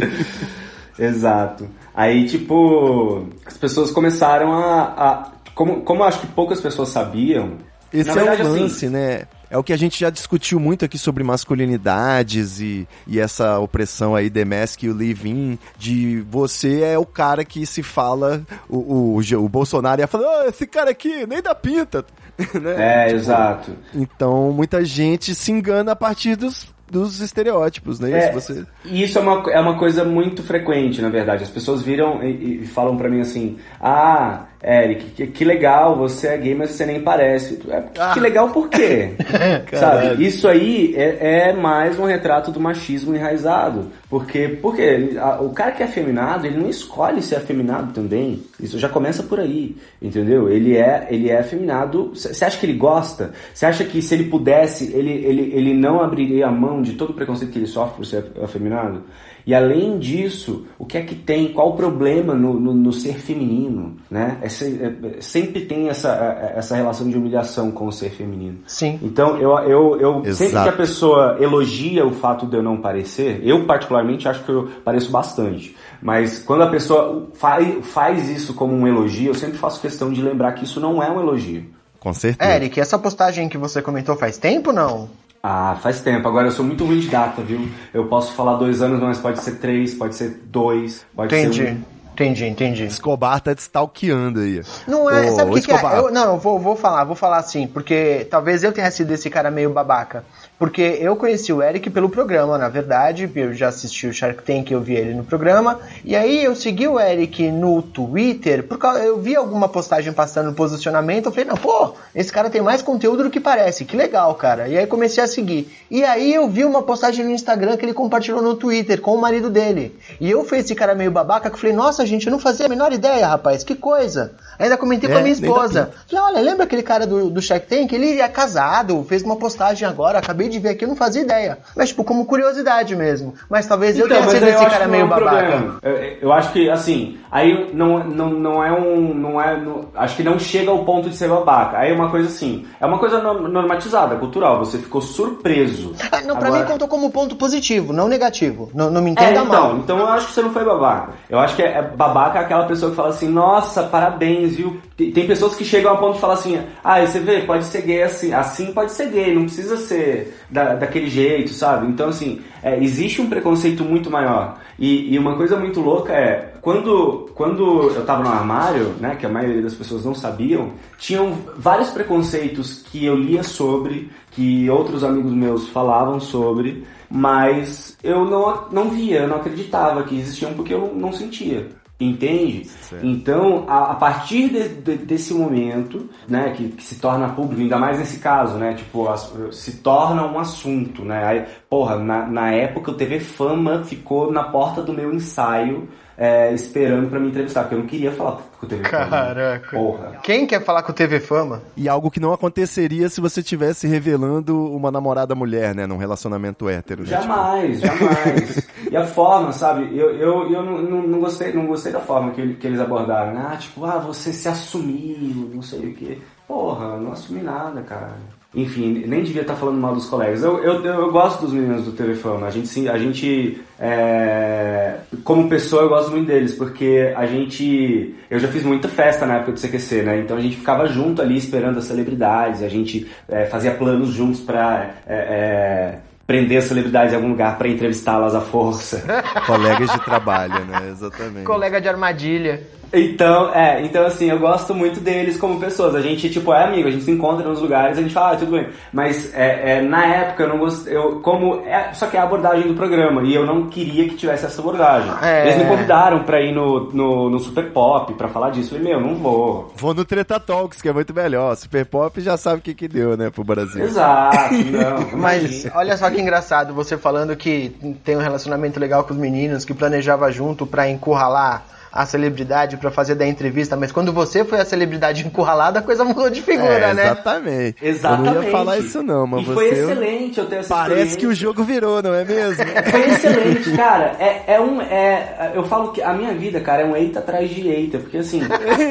Exato. Aí, tipo, as pessoas começaram a. a- como, como acho que poucas pessoas sabiam. Esse na é o assim, lance, né? É o que a gente já discutiu muito aqui sobre masculinidades e, e essa opressão aí, The Mask e o Live-In, de você é o cara que se fala, o, o, o Bolsonaro ia falar, "Ah, esse cara aqui nem dá pinta. né? É, Tipo, exato. Então, muita gente se engana a partir dos, dos estereótipos, né? É, Isso você... E isso é uma, é uma coisa muito frequente, na verdade. As pessoas viram e, e falam pra mim assim: Ah, Eric, que, que legal, você é gay, mas você nem parece. É, Ah. Que legal por quê? Sabe? Isso aí é, é mais um retrato do machismo enraizado. Porque, porque a- o cara que é afeminado, ele não escolhe ser afeminado também. Isso já começa por aí, entendeu? Ele é, ele é afeminado. Você acha que ele gosta? Você acha que se ele pudesse, ele, ele, ele não abriria a mão de todo o preconceito que ele sofre por ser afeminado? E além disso, o que é que tem? Qual o problema no, no, no ser feminino? Né? É é- é- sempre tem essa, essa relação de humilhação com o ser feminino. Sim. Então, eu, eu, eu sempre que a pessoa elogia o fato de eu não parecer, eu particularmente acho que eu pareço bastante. Mas quando a pessoa faz, faz isso como um elogio, eu sempre faço questão de lembrar que isso não é um elogio. Com certeza. Eric, essa postagem que você comentou faz tempo não? Ah, faz tempo. Agora eu sou muito ruim de data, viu? Eu posso falar dois anos, mas pode ser três, pode ser dois, pode Entendi. ser um. Entendi, entendi. Escobar tá stalkeando aí. Não é, Ô, sabe o que, que é? Eu- não, eu vou, vou falar, vou falar assim, porque talvez eu tenha sido esse cara meio babaca. Porque eu conheci o Eric pelo programa, na verdade, eu já assisti o Shark Tank, eu vi ele no programa, e aí eu segui o Eric no Twitter, porque eu vi alguma postagem passando no posicionamento, eu falei, não, pô, esse cara tem mais conteúdo do que parece, que legal, cara. E aí comecei a seguir. E aí eu vi uma postagem no Instagram que ele compartilhou no Twitter com o marido dele. E eu fui esse cara meio babaca que falei, nossa, gente, eu não fazia a menor ideia, rapaz, que coisa. Ainda comentei com É, a minha nem dá esposa. Falei, olha, lembra aquele cara do, do Shark Tank? Ele é casado, fez uma postagem agora, acabei de ver aqui, eu não fazia ideia. Mas, tipo, como curiosidade mesmo. Mas talvez eu tenha Então, mas sido esse cara meio é um babaca. problema. Eu, eu acho que, assim, aí não, não, não é um. Não é, não- acho que não chega ao ponto de ser babaca. Aí é uma coisa assim. É uma coisa no- normatizada, cultural. Você ficou surpreso. Ah, não, pra Agora- mim contou como ponto positivo, não negativo. Não, não me É, entenda então, mal. então eu acho que você não foi babaca. Eu acho que é, é babaca aquela pessoa que fala assim, nossa, parabéns, Tem, pessoas que chegam a ponto de falar assim, ah, você vê, pode ser gay assim, assim pode ser gay, não precisa ser da, daquele jeito, sabe? Então, assim, é, existe um preconceito muito maior. E, e uma coisa muito louca é, quando, quando eu tava no armário, né, que a maioria das pessoas não sabiam, tinham vários preconceitos que eu lia sobre, que outros amigos meus falavam sobre, mas eu não, não via, eu não acreditava que existiam porque eu não sentia. Entende? Então, a, a partir de- de- desse momento, né, que, que se torna público, ainda mais nesse caso, né, tipo, as- se torna um assunto, né, aí, porra, na, na época o TV Fama ficou na porta do meu ensaio, é, esperando pra me entrevistar, porque eu não queria falar com o TV Fama. Caraca. Porra. Quem quer falar com o TV Fama? E algo que não aconteceria se você tivesse revelando uma namorada mulher, né? Num relacionamento hétero. né? Jamais, jamais. e a forma, sabe? Eu, eu, eu não, não, não gostei, não gostei da forma que, que eles abordaram. né? Ah, tipo, ah, você se assumiu, não sei o quê. Porra, eu não assumi nada, cara. Enfim, nem devia estar falando mal dos colegas. Eu, eu, eu gosto dos meninos do TV Fama. A gente, sim- a gente é, como pessoa, eu gosto muito deles, porque a gente. Eu já fiz muita festa na época do CQC, né? Então a gente ficava junto ali esperando as celebridades, a gente é, fazia planos juntos pra. é, é, prender as celebridades em algum lugar pra entrevistá-las à força. Colegas de trabalho, né? Exatamente. Colega de armadilha. Então, é, então assim, eu gosto muito deles como pessoas. A gente, tipo, é amigo, a gente se encontra nos lugares, a gente fala, ah, tudo bem. Mas é, é, na época eu não gostei, eu, como, é, só que é a abordagem do programa, e eu não queria que tivesse essa abordagem. É. Eles me convidaram pra ir no, no, no Super Pop pra falar disso. Eu falei, meu, não vou. Vou no Treta Talks, que é muito melhor. Super Pop já sabe o que que deu, né, pro Brasil. Exato, não. Mas olha só que engraçado, você falando que tem um relacionamento legal com os meninos, que planejava junto pra encurralar a celebridade pra fazer da entrevista, mas quando você foi a celebridade encurralada, a coisa mudou de figura, É, né? Exatamente. Exatamente. Eu não ia falar isso não, mas e você... foi excelente eu ter essa Parece que o jogo virou, não é mesmo? Foi excelente, cara. É, é um. É, eu falo que a minha vida, cara, é um eita atrás de eita. Porque assim.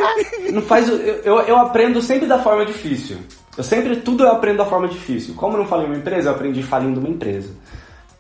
não faz. Eu, eu, eu aprendo sempre da forma difícil. Eu sempre. Tudo eu aprendo da forma difícil. Como eu não falei uma empresa, eu aprendi falindo uma empresa.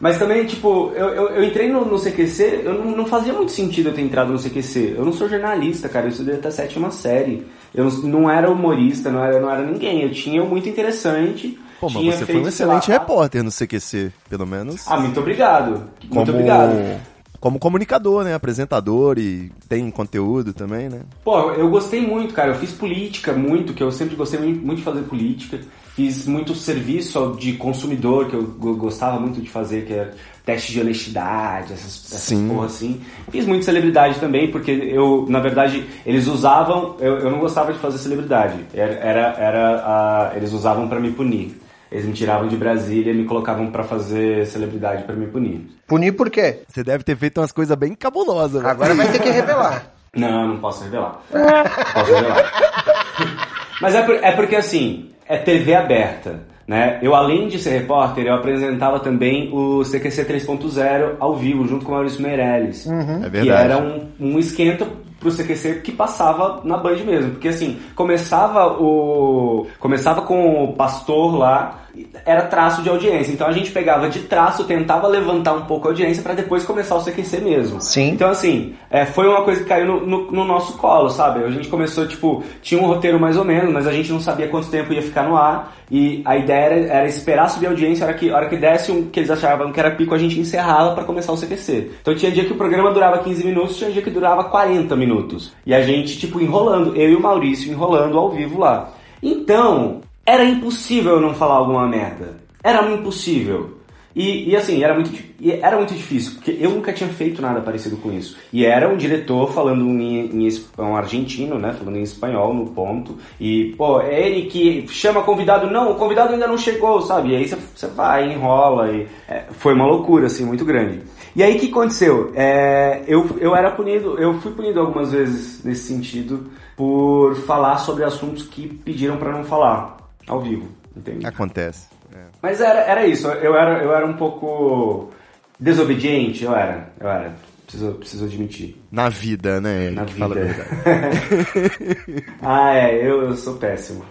Mas também, tipo, eu, eu, eu entrei no, no CQC, eu não, não fazia muito sentido eu ter entrado no CQC. Eu não sou jornalista, cara, eu estudei até a sétima série. Eu não, não era humorista, não era, não era ninguém. Eu tinha muito interessante. Pô, mas tinha você foi feito, um sei lá, excelente repórter no CQC, pelo menos. Ah, muito obrigado. como, Muito obrigado. como comunicador, né? Apresentador e tem conteúdo também, né? Pô, eu gostei muito, cara. Eu fiz política muito, que eu sempre gostei muito de fazer política. Fiz muito serviço de consumidor, que eu go- gostava muito de fazer, que é teste de honestidade, essas, essas Sim. porra assim. Fiz muito celebridade também, porque eu, na verdade, eles usavam. Eu, eu não gostava de fazer celebridade. Era, era, era a- eles usavam pra me punir. Eles me tiravam de Brasília e me colocavam pra fazer celebridade pra me punir. Punir por quê? Você deve ter feito umas coisas bem cabulosas, velho. Agora vai ter que revelar. Não, não posso revelar. Não posso revelar. Mas é, por- é porque assim, é TV aberta. Né? Eu, além de ser repórter, eu apresentava também o CQC 3.0 ao vivo, junto com o Maurício Meirelles. É Que verdade. era um, um esquenta pro CQC que passava na Band mesmo. Porque assim, começava o. Começava com o pastor lá, era traço de audiência. Então a gente pegava de traço, tentava levantar um pouco a audiência para depois começar o CQC mesmo. Sim. Então assim, é, foi uma coisa que caiu no, no- no nosso colo, sabe? A gente começou, tipo, tinha um roteiro mais ou menos, mas a gente não sabia quanto tempo ia ficar no ar. E a ideia era, era esperar subir a audiência, a hora que, a hora que desse um que eles achavam que era pico, a gente encerrava para começar o CQC. Então tinha dia que o programa durava 15 minutos, tinha dia que durava 40 minutos. E a gente, tipo, enrolando, eu e o Maurício enrolando ao vivo lá. Então, era impossível não falar alguma merda. Era impossível. E, e assim, era muito, era muito difícil, porque eu nunca tinha feito nada parecido com isso. E era um diretor falando em, em um argentino, né? Falando em espanhol no ponto. E, pô, é ele que chama convidado. Não, o convidado ainda não chegou, sabe? E aí você- vai, enrola. E, é, foi uma loucura, assim, muito grande. E aí o que aconteceu? É, eu, eu era punido, eu fui punido algumas vezes nesse sentido por falar sobre assuntos que pediram pra não falar ao vivo, entende? Acontece. Mas era, era isso, eu era, eu era um pouco desobediente, eu era, eu era, preciso, preciso admitir. Na vida, né? Na Fala a vida. verdade. ah, é, eu, eu sou péssimo.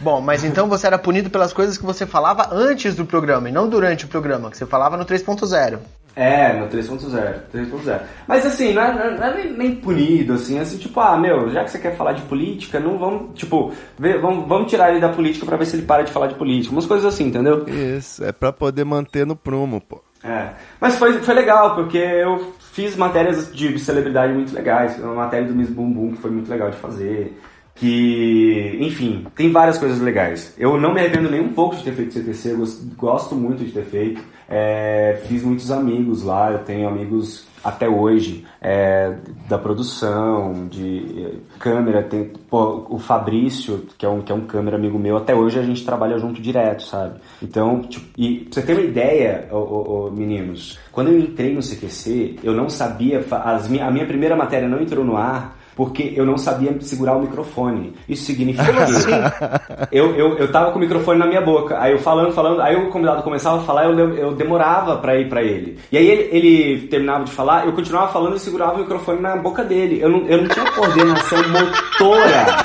Bom, mas então você era punido pelas coisas que você falava antes do programa e não durante o programa, que você falava no 3.0. É, no 3.0, 3.0. Mas assim, não é, não é- não é nem, nem punido, assim, assim, tipo, ah, meu, já que você quer falar de política, não vamos, tipo, ver, vamos, vamos tirar ele da política pra ver se ele para de falar de política. Umas coisas assim, entendeu? Isso, é pra poder manter no prumo, pô. É. Mas foi, foi legal, porque eu fiz matérias de celebridade muito legais. Uma matéria do Miss Bumbum que foi muito legal de fazer. Que, enfim, tem várias coisas legais. Eu não me arrependo nem um pouco de ter feito CTC, eu gos- gosto muito de ter feito. É, fiz muitos amigos lá, eu tenho amigos até hoje é, da produção, de eh, câmera, tem pô, o Fabrício, que é, um, que é um câmera amigo meu, até hoje a gente trabalha junto direto, sabe? Então, tipo, e pra você ter uma ideia, ô, ô, ô, meninos, quando eu entrei no CQC, eu não sabia, as a minha primeira matéria não entrou no ar, porque eu não sabia segurar o microfone. Isso significa que eu, eu, eu tava com o microfone na minha boca, aí eu falando, falando, aí o convidado começava a falar, eu, eu demorava pra ir pra ele. E aí ele, ele terminava de falar, eu continuava falando e segurava o microfone na boca dele. Eu não, eu não tinha coordenação motora.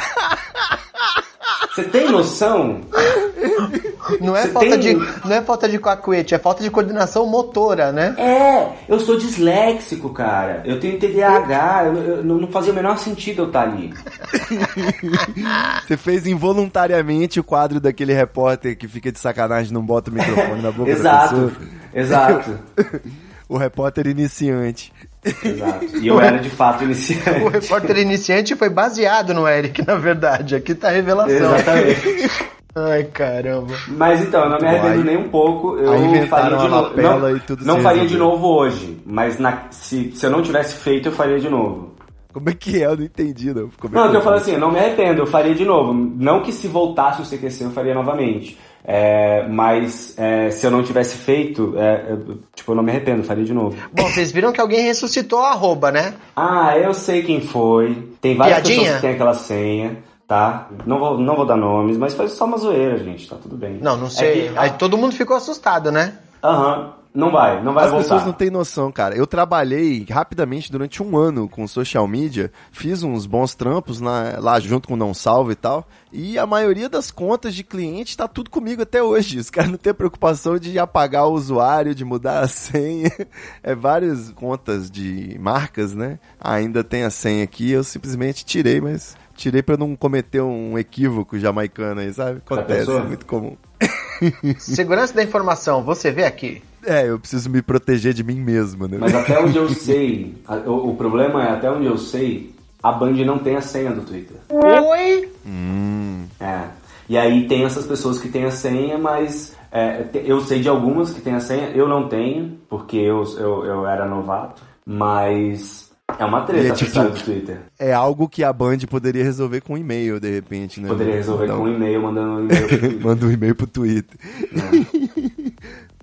Você tem noção? Não é, falta tem- de, não é falta de cacuete, é falta de coordenação motora, né? É, eu sou disléxico, cara. Eu tenho TDAH, eu, eu- não fazia o menor sentido eu estar ali. Você fez involuntariamente o quadro daquele repórter que fica de sacanagem e não bota o microfone na boca da Exato, exato, O repórter iniciante. Exato. E eu era de fato O iniciante. repórter iniciante foi baseado no Eric, na verdade. Aqui tá a revelação. Exatamente. Ai, caramba. Mas então, eu não me arrependo nem um pouco. Eu aí faria de novo. Não, e tudo não faria de novo hoje, mas na- se, se eu não tivesse feito, eu faria de novo. Como é que é? Eu não entendi, não. Ficou Não, meio que eu falo confuso. assim, eu não me arrependo, eu faria de novo. Não que se voltasse o CQC eu faria novamente. É, mas é, se eu não tivesse feito, é, eu- tipo, eu não me arrependo, eu faria de novo. Bom, vocês viram que alguém ressuscitou a arroba, né? Ah, eu sei quem foi. Tem várias Piadinha? pessoas que têm aquela senha, tá? Não vou, não vou dar nomes, mas foi só uma zoeira, gente, tá tudo bem. Não, não sei. É que- Aí todo mundo ficou assustado, né? Aham, não vai, não vai As voltar. pessoas não têm noção, cara. Eu trabalhei rapidamente durante um ano com social media, fiz uns bons trampos na- lá junto com o Não Salvo e tal, e a maioria das contas de cliente tá tudo comigo até hoje. Os caras não têm preocupação de apagar o usuário, de mudar a senha. É várias contas de marcas, né? Ainda tem a senha aqui, eu simplesmente tirei, mas tirei pra não cometer um equívoco jamaicano aí, sabe? Acontece, é muito comum. Segurança da informação, você vê aqui. É, eu preciso me proteger de mim mesmo, né? Mas até onde eu sei, a- o, o problema é, até onde eu sei, a Band não tem a senha do Twitter. Oi? É. E aí tem essas pessoas que têm a senha, mas é, eu sei de algumas que têm a senha, eu não tenho, porque eu, eu, eu era novato, mas é uma treta é a tipo- história do Twitter. É algo que a Band poderia resolver com um e-mail, de repente, né? Poderia resolver Então, com um e-mail, mandando um e-mail pro Twitter. Manda um e-mail pro Twitter.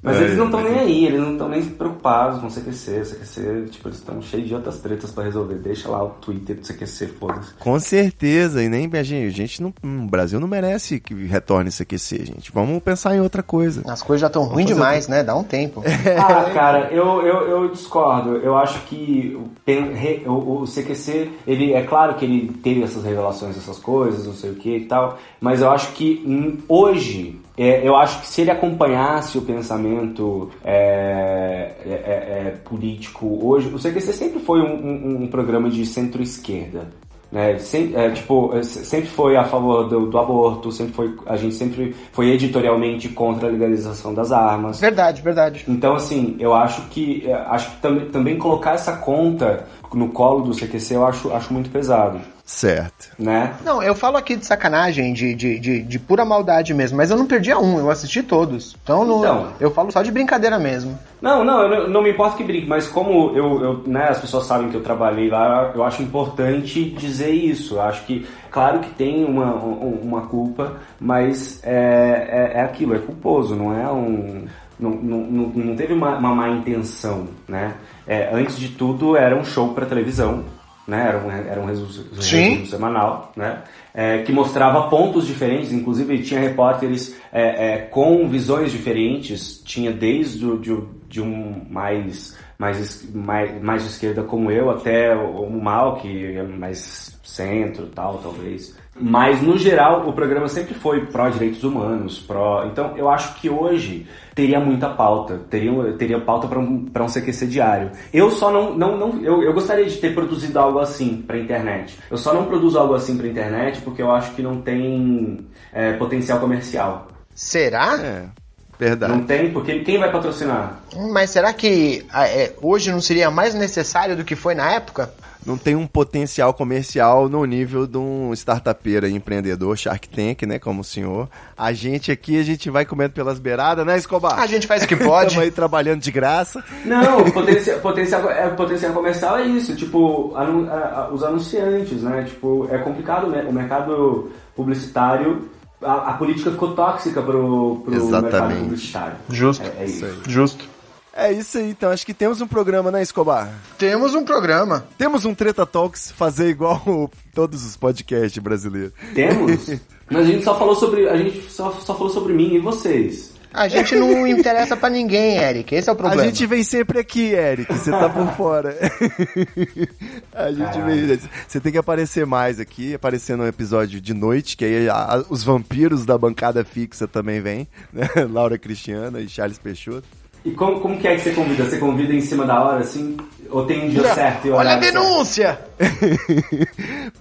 Mas É, eles não estão mas nem aí, eles não estão nem preocupados com o CQC. O CQC, tipo, eles estão cheios de outras tretas pra resolver. Deixa lá o Twitter do CQC, foda-se. Com certeza, e nem a gente, a gente não, o Brasil não merece que retorne esse aquecer, gente. Vamos pensar em outra coisa. As coisas já estão ruins demais, né? Dá um tempo. Ah, cara, eu, eu, eu discordo. Eu acho que o, o, o CQC, ele, ele é claro que ele teve essas revelações, essas coisas, não sei o que e tal, mas eu acho que hoje é, eu acho que se ele acompanhasse o pensamento é, é, é, é político hoje, o CQC sempre foi um, um, um programa de centro-esquerda. Né? Sempre, é, tipo, sempre foi a favor do, do, aborto, sempre foi, a gente sempre foi editorialmente contra a legalização das armas. Verdade, verdade. Então, assim, eu acho que acho que tam, também colocar essa conta no colo do CQC eu acho, acho muito pesado. Certo. Né? Não, eu falo aqui de sacanagem, de, de, de, de pura maldade mesmo, mas eu não perdi a um, eu assisti todos. Então, não, então eu falo só de brincadeira mesmo. Não, não, eu não, não me importa que brinque, mas como eu, eu, né, as pessoas sabem que eu trabalhei lá, eu acho importante dizer isso. Eu acho que, claro que tem uma, uma culpa, mas é, é, é aquilo, é culposo, não é um. Não, não, não teve uma, uma má intenção, né? É, antes de tudo, era um show para televisão, né? Era um, era um resumo, resumo semanal, né? É, que mostrava pontos diferentes, inclusive tinha repórteres é, é, com visões diferentes, tinha desde o, de, de um mais, mais, mais, mais de esquerda como eu até o, o mal, que é mais centro tal, talvez. Mas, no geral, o programa sempre foi pró-direitos humanos, pró... Então, eu acho que hoje teria muita pauta, teria, teria pauta para um, pra um CQC diário. Eu só não... não, não eu, eu gostaria de ter produzido algo assim para internet. Eu só não produzo algo assim para internet porque eu acho que não tem é, potencial comercial. Será? É. Verdade. Não tem, porque quem vai patrocinar? Mas será que é, hoje não seria mais necessário do que foi na época? não tem um potencial comercial no nível de um startupeiro empreendedor, Shark Tank, né, como o senhor. A gente aqui, a gente vai comendo pelas beiradas, né, Escobar? A gente faz o que pode. Estamos aí trabalhando de graça. Não, potencial, potencial, é, potencial comercial é isso, tipo, anu, a, a, os anunciantes, né, tipo, é complicado o mercado publicitário a, a, política ficou tóxica pro, pro Exatamente. mercado publicitário. Justo. É, é isso. Justo. É isso aí, então acho que temos um programa, né, Escobar? Temos um programa. Temos um Treta Talks, fazer igual todos os podcasts brasileiros. Temos? Mas a gente só falou sobre. A gente só, só falou sobre mim e vocês. A gente não interessa para ninguém, Eric. Esse é o problema. A gente vem sempre aqui, Eric. Você tá por fora. a gente vem. Você tem que aparecer mais aqui, aparecer no episódio de noite, que aí a, os vampiros da bancada fixa também vêm, né? Laura Cristiana e Charles Peixoto. E como, como que é que você convida? Você convida em cima da hora, assim? Ou tem um dia certo e Olha a denúncia!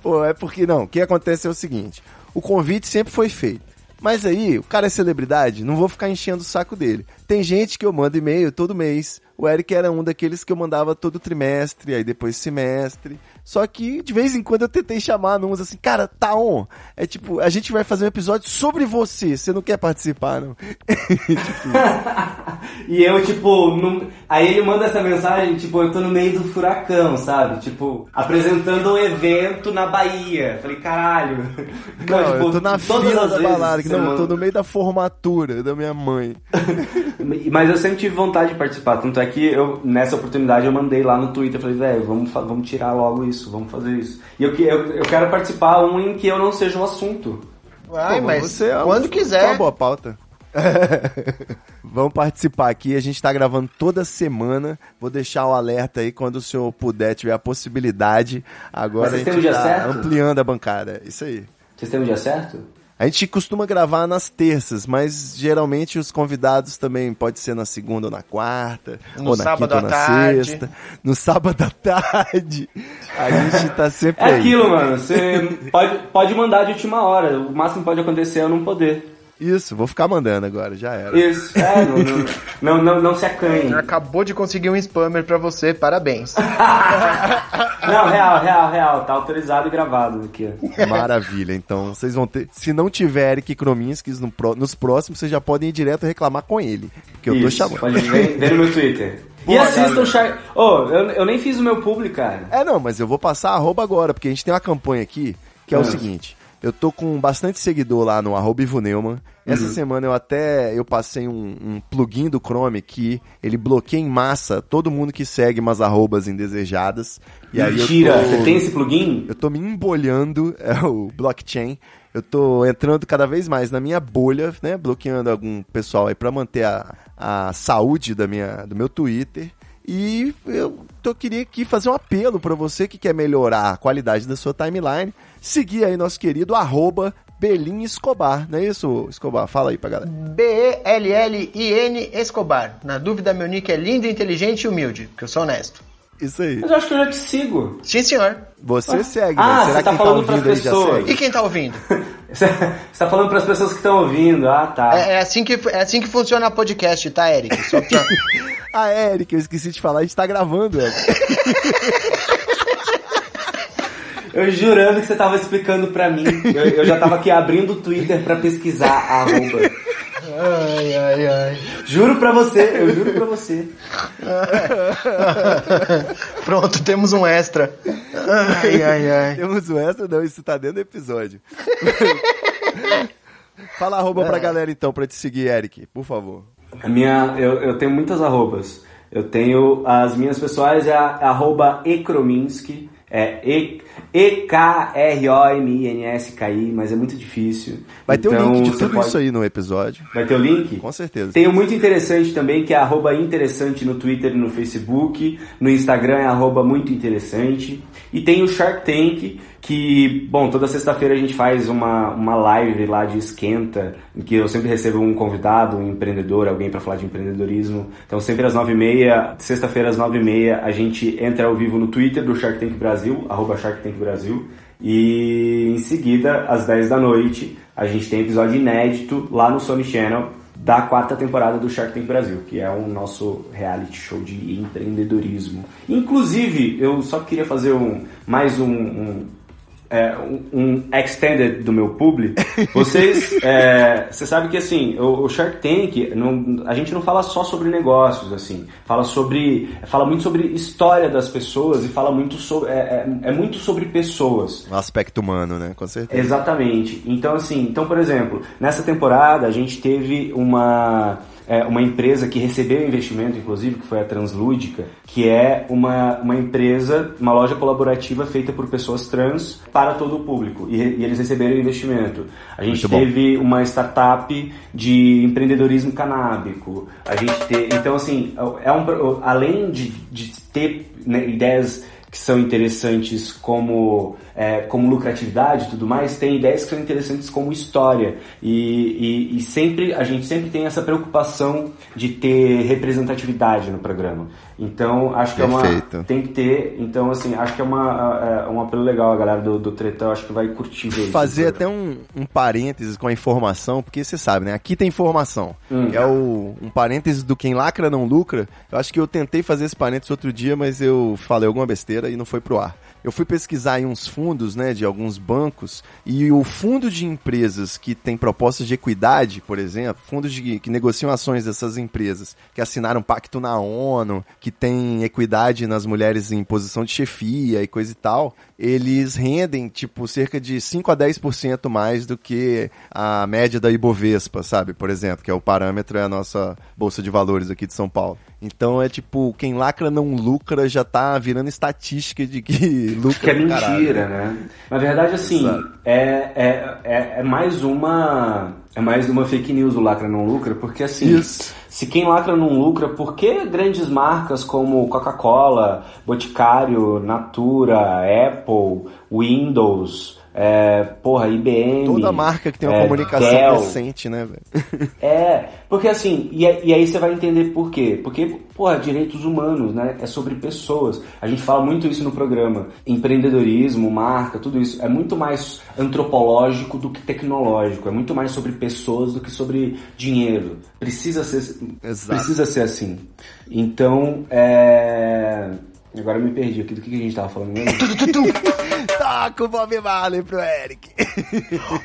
Pô, é porque não. O que acontece é o seguinte: o convite sempre foi feito. Mas aí, o cara é celebridade, não vou ficar enchendo o saco dele. Tem gente que eu mando e-mail todo mês. O Eric era um daqueles que eu mandava todo trimestre, aí depois semestre. Só que de vez em quando eu tentei chamar uns assim, cara, tá on. É tipo, a gente vai fazer um episódio sobre você, você não quer participar, não? tipo... e eu, tipo, não... aí ele manda essa mensagem, tipo, eu tô no meio do furacão, sabe? Tipo, apresentando um evento na Bahia. Falei, caralho. Não, não tipo, eu tô na fila da balada, não, eu tô no meio da formatura da minha mãe. Mas eu sempre tive vontade de participar, tanto é que eu, nessa oportunidade eu mandei lá no Twitter, falei, velho, vamos, vamos tirar logo isso isso, vamos fazer isso. E eu, eu, eu quero participar um em que eu não seja o assunto. Ai, Pô, mas você é quando quiser. Uma boa pauta. Vamos participar aqui. A gente está gravando toda semana. Vou deixar o alerta aí quando o senhor puder, tiver a possibilidade. Agora a gente está ampliando a bancada. Isso aí. Vocês têm um dia certo? A gente costuma gravar nas terças, mas geralmente os convidados também pode ser na segunda ou na quarta, no ou na quinta ou na tarde. sexta, no sábado à tarde. A gente tá sempre É aí. aquilo, mano. Você pode, pode mandar de última hora. O máximo que pode acontecer é eu não poder. Isso, vou ficar mandando agora, já era. Isso, é, não, não, não, não, não se acanhe. Acabou de conseguir um spammer pra você, parabéns. não, real, real, real, tá autorizado e gravado aqui. Maravilha, então vocês vão ter. Se não tiver Eric Krominskis no, nos próximos, vocês já podem ir direto reclamar com ele. Porque eu tô Isso, chamando. Pode ver, ver no meu Twitter. e assistam o Shark. Oh, eu, eu nem fiz o meu público, cara. É, não, mas eu vou passar arroba agora, porque a gente tem uma campanha aqui que é, é. o seguinte. Eu tô com bastante seguidor lá no arroba Ivo Neumann. Essa uhum. semana eu até eu passei um, um, plugin do Chrome que ele bloqueia em massa todo mundo que segue umas arrobas indesejadas. E Mentira, tô, você tem esse plugin? Eu tô me embolhando, é o blockchain. Eu tô entrando cada vez mais na minha bolha, né? Bloqueando algum pessoal aí para manter a, a saúde da minha, do meu Twitter. E eu tô, queria aqui fazer um apelo para você que quer melhorar a qualidade da sua timeline, seguir aí nosso querido arroba Belin Escobar, não é isso, Escobar? Fala aí pra galera. B-E-L-L-I-N Escobar. Na dúvida, meu nick é lindo, inteligente e humilde, porque eu sou honesto. Isso aí. Mas eu acho que eu já te sigo. Sim, senhor. Você segue, Ah, mas será você tá que quem falando pras ouvindo aí já pessoas. E quem tá ouvindo? Você tá falando pras pessoas que estão ouvindo. Ah, tá. É, é assim que, é assim que funciona podcast, tá, Eric? Só pra... Ah, Eric, eu esqueci de falar, a gente tá gravando, Eric. Eu jurando que você tava explicando pra mim. Eu, eu já tava aqui abrindo o Twitter pra pesquisar a arroba. Ai, ai, ai. Juro pra você, eu juro pra você. Pronto, temos um extra. Ai, ai, ai. Temos o extra, não, isso tá dentro do episódio. Fala arroba pra galera então, pra te seguir, Eric, por favor. A minha, eu, eu tenho muitas arrobas. Eu tenho as minhas pessoais, é a, arroba Ekrominski, é E- E-K-R-O-M-I-N-S-K-I, mas é muito difícil. Vai ter o Então, link de você tudo pode- isso aí no episódio. Vai ter o link? Com certeza. Tem o muito interessante também, que é arroba interessante no Twitter e no Facebook. No Instagram é arroba muito interessante. E tem o Shark Tank, que, bom, toda sexta-feira a gente faz uma, uma live lá de esquenta, em que eu sempre recebo um convidado, um empreendedor, alguém para falar de empreendedorismo. Então sempre às nove e meia, sexta-feira às nove e meia, a gente entra ao vivo no Twitter do Shark Tank Brasil, arroba Shark Tank Brasil. E em seguida, às 10 da noite, a gente tem episódio inédito lá no Sony Channel da quarta temporada do Shark Tank Brasil, que é o nosso reality show de empreendedorismo. Inclusive, eu só queria fazer um, mais um, um, é, um- um extended do meu público. Vocês, é, você sabe que assim, o, o Shark Tank, não- a gente não fala só sobre negócios, assim, fala sobre, fala muito sobre história das pessoas e fala muito sobre, é, é- é muito sobre pessoas. O aspecto humano, né? Com certeza. Exatamente. Então, assim, então, por exemplo, nessa temporada a gente teve uma, é, uma empresa que recebeu investimento, inclusive, que foi a Translúdica, que é uma, uma empresa, uma loja colaborativa feita por pessoas trans para todo o público. E, e eles receberam investimento. A gente Muito bom. teve uma startup de empreendedorismo canábico. A gente te, então, assim, é um, além de, de ter né, ideias que são interessantes como, é, como lucratividade e tudo mais, tem ideias que são interessantes como história. E, e, e sempre a gente sempre tem essa preocupação de ter representatividade no programa. Então, acho que é Perfeito. uma. Tem que ter. Então, assim, acho que é, uma, é um apelo legal. A galera do, do Tretão acho que vai curtir ver Fazer até um, um parênteses com a informação, porque você sabe, né? Aqui tem informação. Hum. É o, um parênteses do quem lacra não lucra. Eu acho que eu tentei fazer esse parênteses outro dia, mas eu falei alguma besteira e não foi pro ar. Eu fui pesquisar aí uns fundos, né, de alguns bancos, e o fundo de empresas que tem propostas de equidade, por exemplo, fundos de, que negociam ações dessas empresas, que assinaram pacto na ONU, que tem equidade nas mulheres em posição de chefia e coisa e tal, eles rendem, tipo, cerca de 5 a 10% mais do que a média da Ibovespa, sabe? Por exemplo, que é o parâmetro, é a nossa Bolsa de Valores aqui de São Paulo. Então é tipo, quem lacra não lucra já tá virando estatística de que lucra Que é pra caralho. mentira, né? Na verdade, assim, é, é, é, é mais uma. É mais uma fake news do lacra não lucra, porque assim, Isso. se quem lacra não lucra, por que grandes marcas como Coca-Cola, Boticário, Natura, Apple, Windows, é, porra, IBM. Toda marca que tem uma é, comunicação Dell, decente, né, velho? é, porque assim, e, aí- e aí você vai entender por quê. Porque, porra, direitos humanos, né? É sobre pessoas. A gente fala muito isso no programa. Empreendedorismo, marca, tudo isso. É muito mais antropológico do que tecnológico. É muito mais sobre pessoas do que sobre dinheiro. Precisa ser, Exato. precisa ser assim. Então, é. Agora eu me perdi aqui do que que a gente tava falando mesmo. Toca o Bob Marley pro Eric.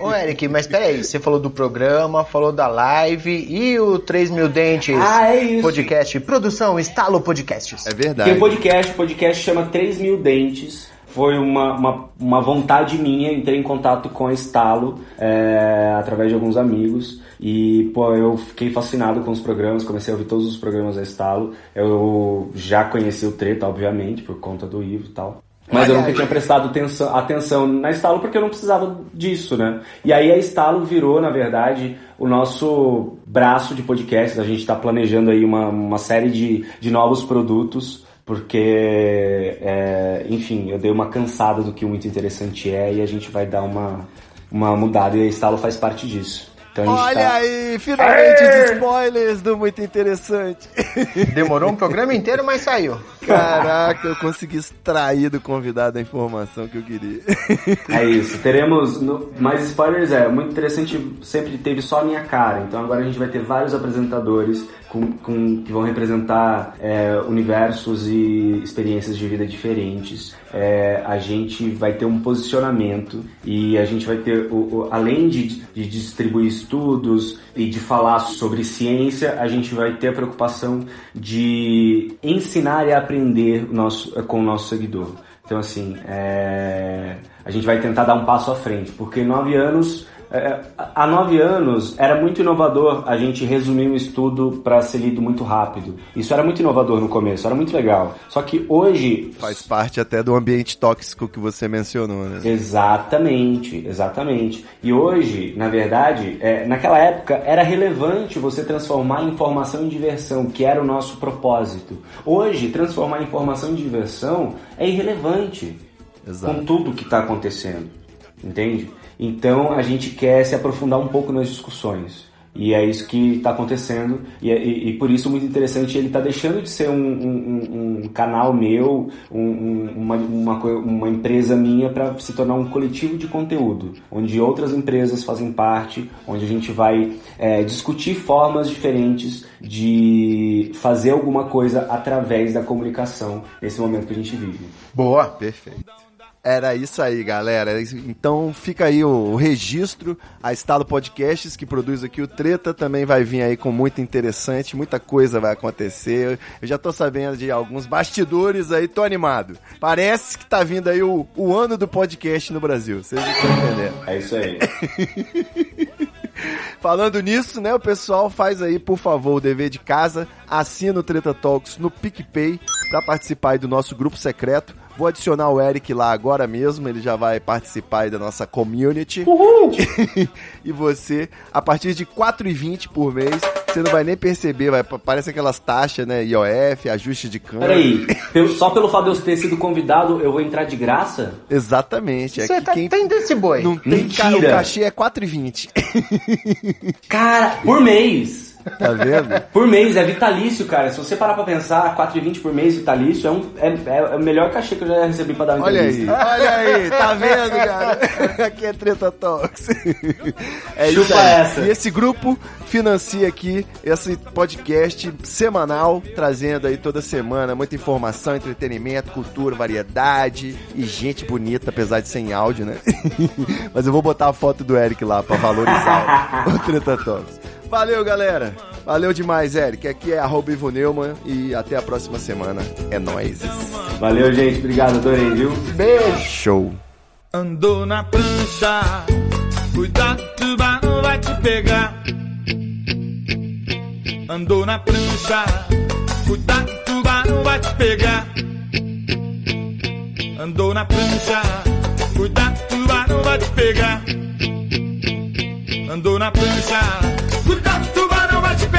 Ô, Eric, mas peraí, você falou do programa, falou da live e o 3 Mil Dentes Ah, é isso. podcast. Produção, Estalo Podcasts. É verdade. o podcast, o podcast chama 3 mil dentes. Foi uma, uma, uma vontade minha, entrei em contato com a Estalo é, através de alguns amigos. E, pô, eu fiquei fascinado com os programas, comecei a ouvir todos os programas da Estalo. Eu já conheci o Treta, obviamente, por conta do Ivo e tal. Mas eu nunca tinha prestado atenção, atenção na Estalo porque eu não precisava disso, né? E aí a Estalo virou, na verdade, o nosso braço de podcasts. A gente está planejando aí uma, uma série de, de novos produtos, porque, é, enfim, eu dei uma cansada do que o muito interessante é e a gente vai dar uma, uma mudada e a Estalo faz parte disso. Então Olha tá- aí, finalmente os spoilers do Muito Interessante. Demorou um programa inteiro, mas saiu. Caraca, eu consegui extrair do convidado a informação que eu queria. É isso, teremos no- mais spoilers, é muito interessante, sempre teve só a minha cara, então agora a gente vai ter vários apresentadores com, com- que vão representar é, universos e experiências de vida diferentes. É, a gente vai ter um posicionamento e a gente vai ter, o, o- além de, de distribuir estudos e de falar sobre ciência, a gente vai ter a preocupação de ensinar e aprender nosso, com o nosso seguidor. Então, assim, é, a gente vai tentar dar um passo à frente, porque nove anos, é, há nove anos era muito inovador a gente resumir um estudo para ser lido muito rápido. Isso era muito inovador no começo, era muito legal. Só que hoje Faz parte até do ambiente tóxico que você mencionou, né? Exatamente, exatamente. E hoje, na verdade, é, naquela época era relevante você transformar informação em diversão, que era o nosso propósito. Hoje, transformar informação em diversão é irrelevante Exato. com tudo que está acontecendo, entende? Então a gente quer se aprofundar um pouco nas discussões. E é isso que está acontecendo, e, é- e- e por isso muito interessante ele está deixando de ser um, um- um- canal meu, um- um- uma, uma, uma empresa minha, para se tornar um coletivo de conteúdo, onde outras empresas fazem parte, onde a gente vai é, discutir formas diferentes de fazer alguma coisa através da comunicação nesse momento que a gente vive. Boa. Perfeito. Era isso aí, galera. Então fica aí o, registro. A Estalo Podcasts, que produz aqui o Treta, também vai vir aí com muito interessante. Muita coisa vai acontecer. Eu já tô sabendo de alguns bastidores aí, tô animado. Parece que tá vindo aí o, o ano do podcast no Brasil. Vocês não estão entendendo. É isso aí. Falando nisso, né, o pessoal faz aí, por favor, o dever de casa, assina o Treta Talks no PicPay pra participar aí do nosso grupo secreto. Vou adicionar o Eric lá agora mesmo, ele já vai participar aí da nossa community. e você, a partir de R$ 4,20 por mês, você não vai nem perceber, vai, parece aquelas taxas, né, IOF, ajuste de câmbio. Peraí, pelo- só pelo fato de eu ter sido convidado, eu vou entrar de graça? Exatamente, é Você tá, quem tem desse boi. não tem ca... o Mentira. cachê é R$ 4,20. Cara, por mês! Tá vendo? Por mês, é vitalício, cara. Se você parar pra pensar, 4,20 por mês vitalício é, um, é, é o melhor cachê que eu já recebi pra dar uma Olha aí, entrevista. olha aí, tá vendo, cara? Aqui é Treta Talks. É Chupa isso aí. essa. E esse grupo financia aqui esse podcast semanal, trazendo aí toda semana muita informação, entretenimento, cultura, variedade e gente bonita, apesar de ser em áudio, né? Mas eu vou botar a foto do Eric lá pra valorizar o Treta Talks. Valeu, galera. Valeu demais, Eric. Aqui é arroba Ivo Neumann e até a próxima semana. É nóis. Valeu, gente. Obrigado, adorei, viu? Beijo. Show. Andou na prancha, cuidado, tubarão vai te pegar. Andou na prancha, cuidado, tubarão vai te pegar. Andou na prancha, cuidado, tubarão vai te pegar. Andou na prancha, cuidado,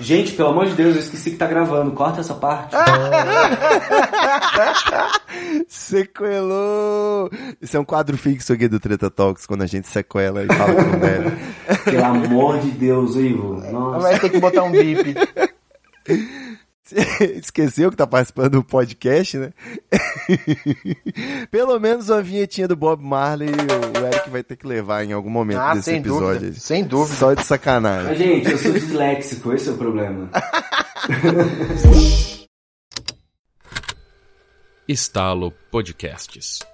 Gente, pelo amor de Deus, eu esqueci que tá gravando. Corta essa parte. Sequelou! Isso é um quadro fixo aqui do Treta Talks, quando a gente sequela e fala com o velho. Pelo amor de Deus, Ivo. Nossa. Vai ter que botar um bip. Esqueceu que tá participando do podcast, né? Pelo menos a vinhetinha do Bob Marley o Eric vai ter que levar em algum momento Ah, desse sem episódio. dúvida, sem dúvida. Só de sacanagem. Mas, gente, eu sou disléxico, esse é o problema. Estalo Podcasts.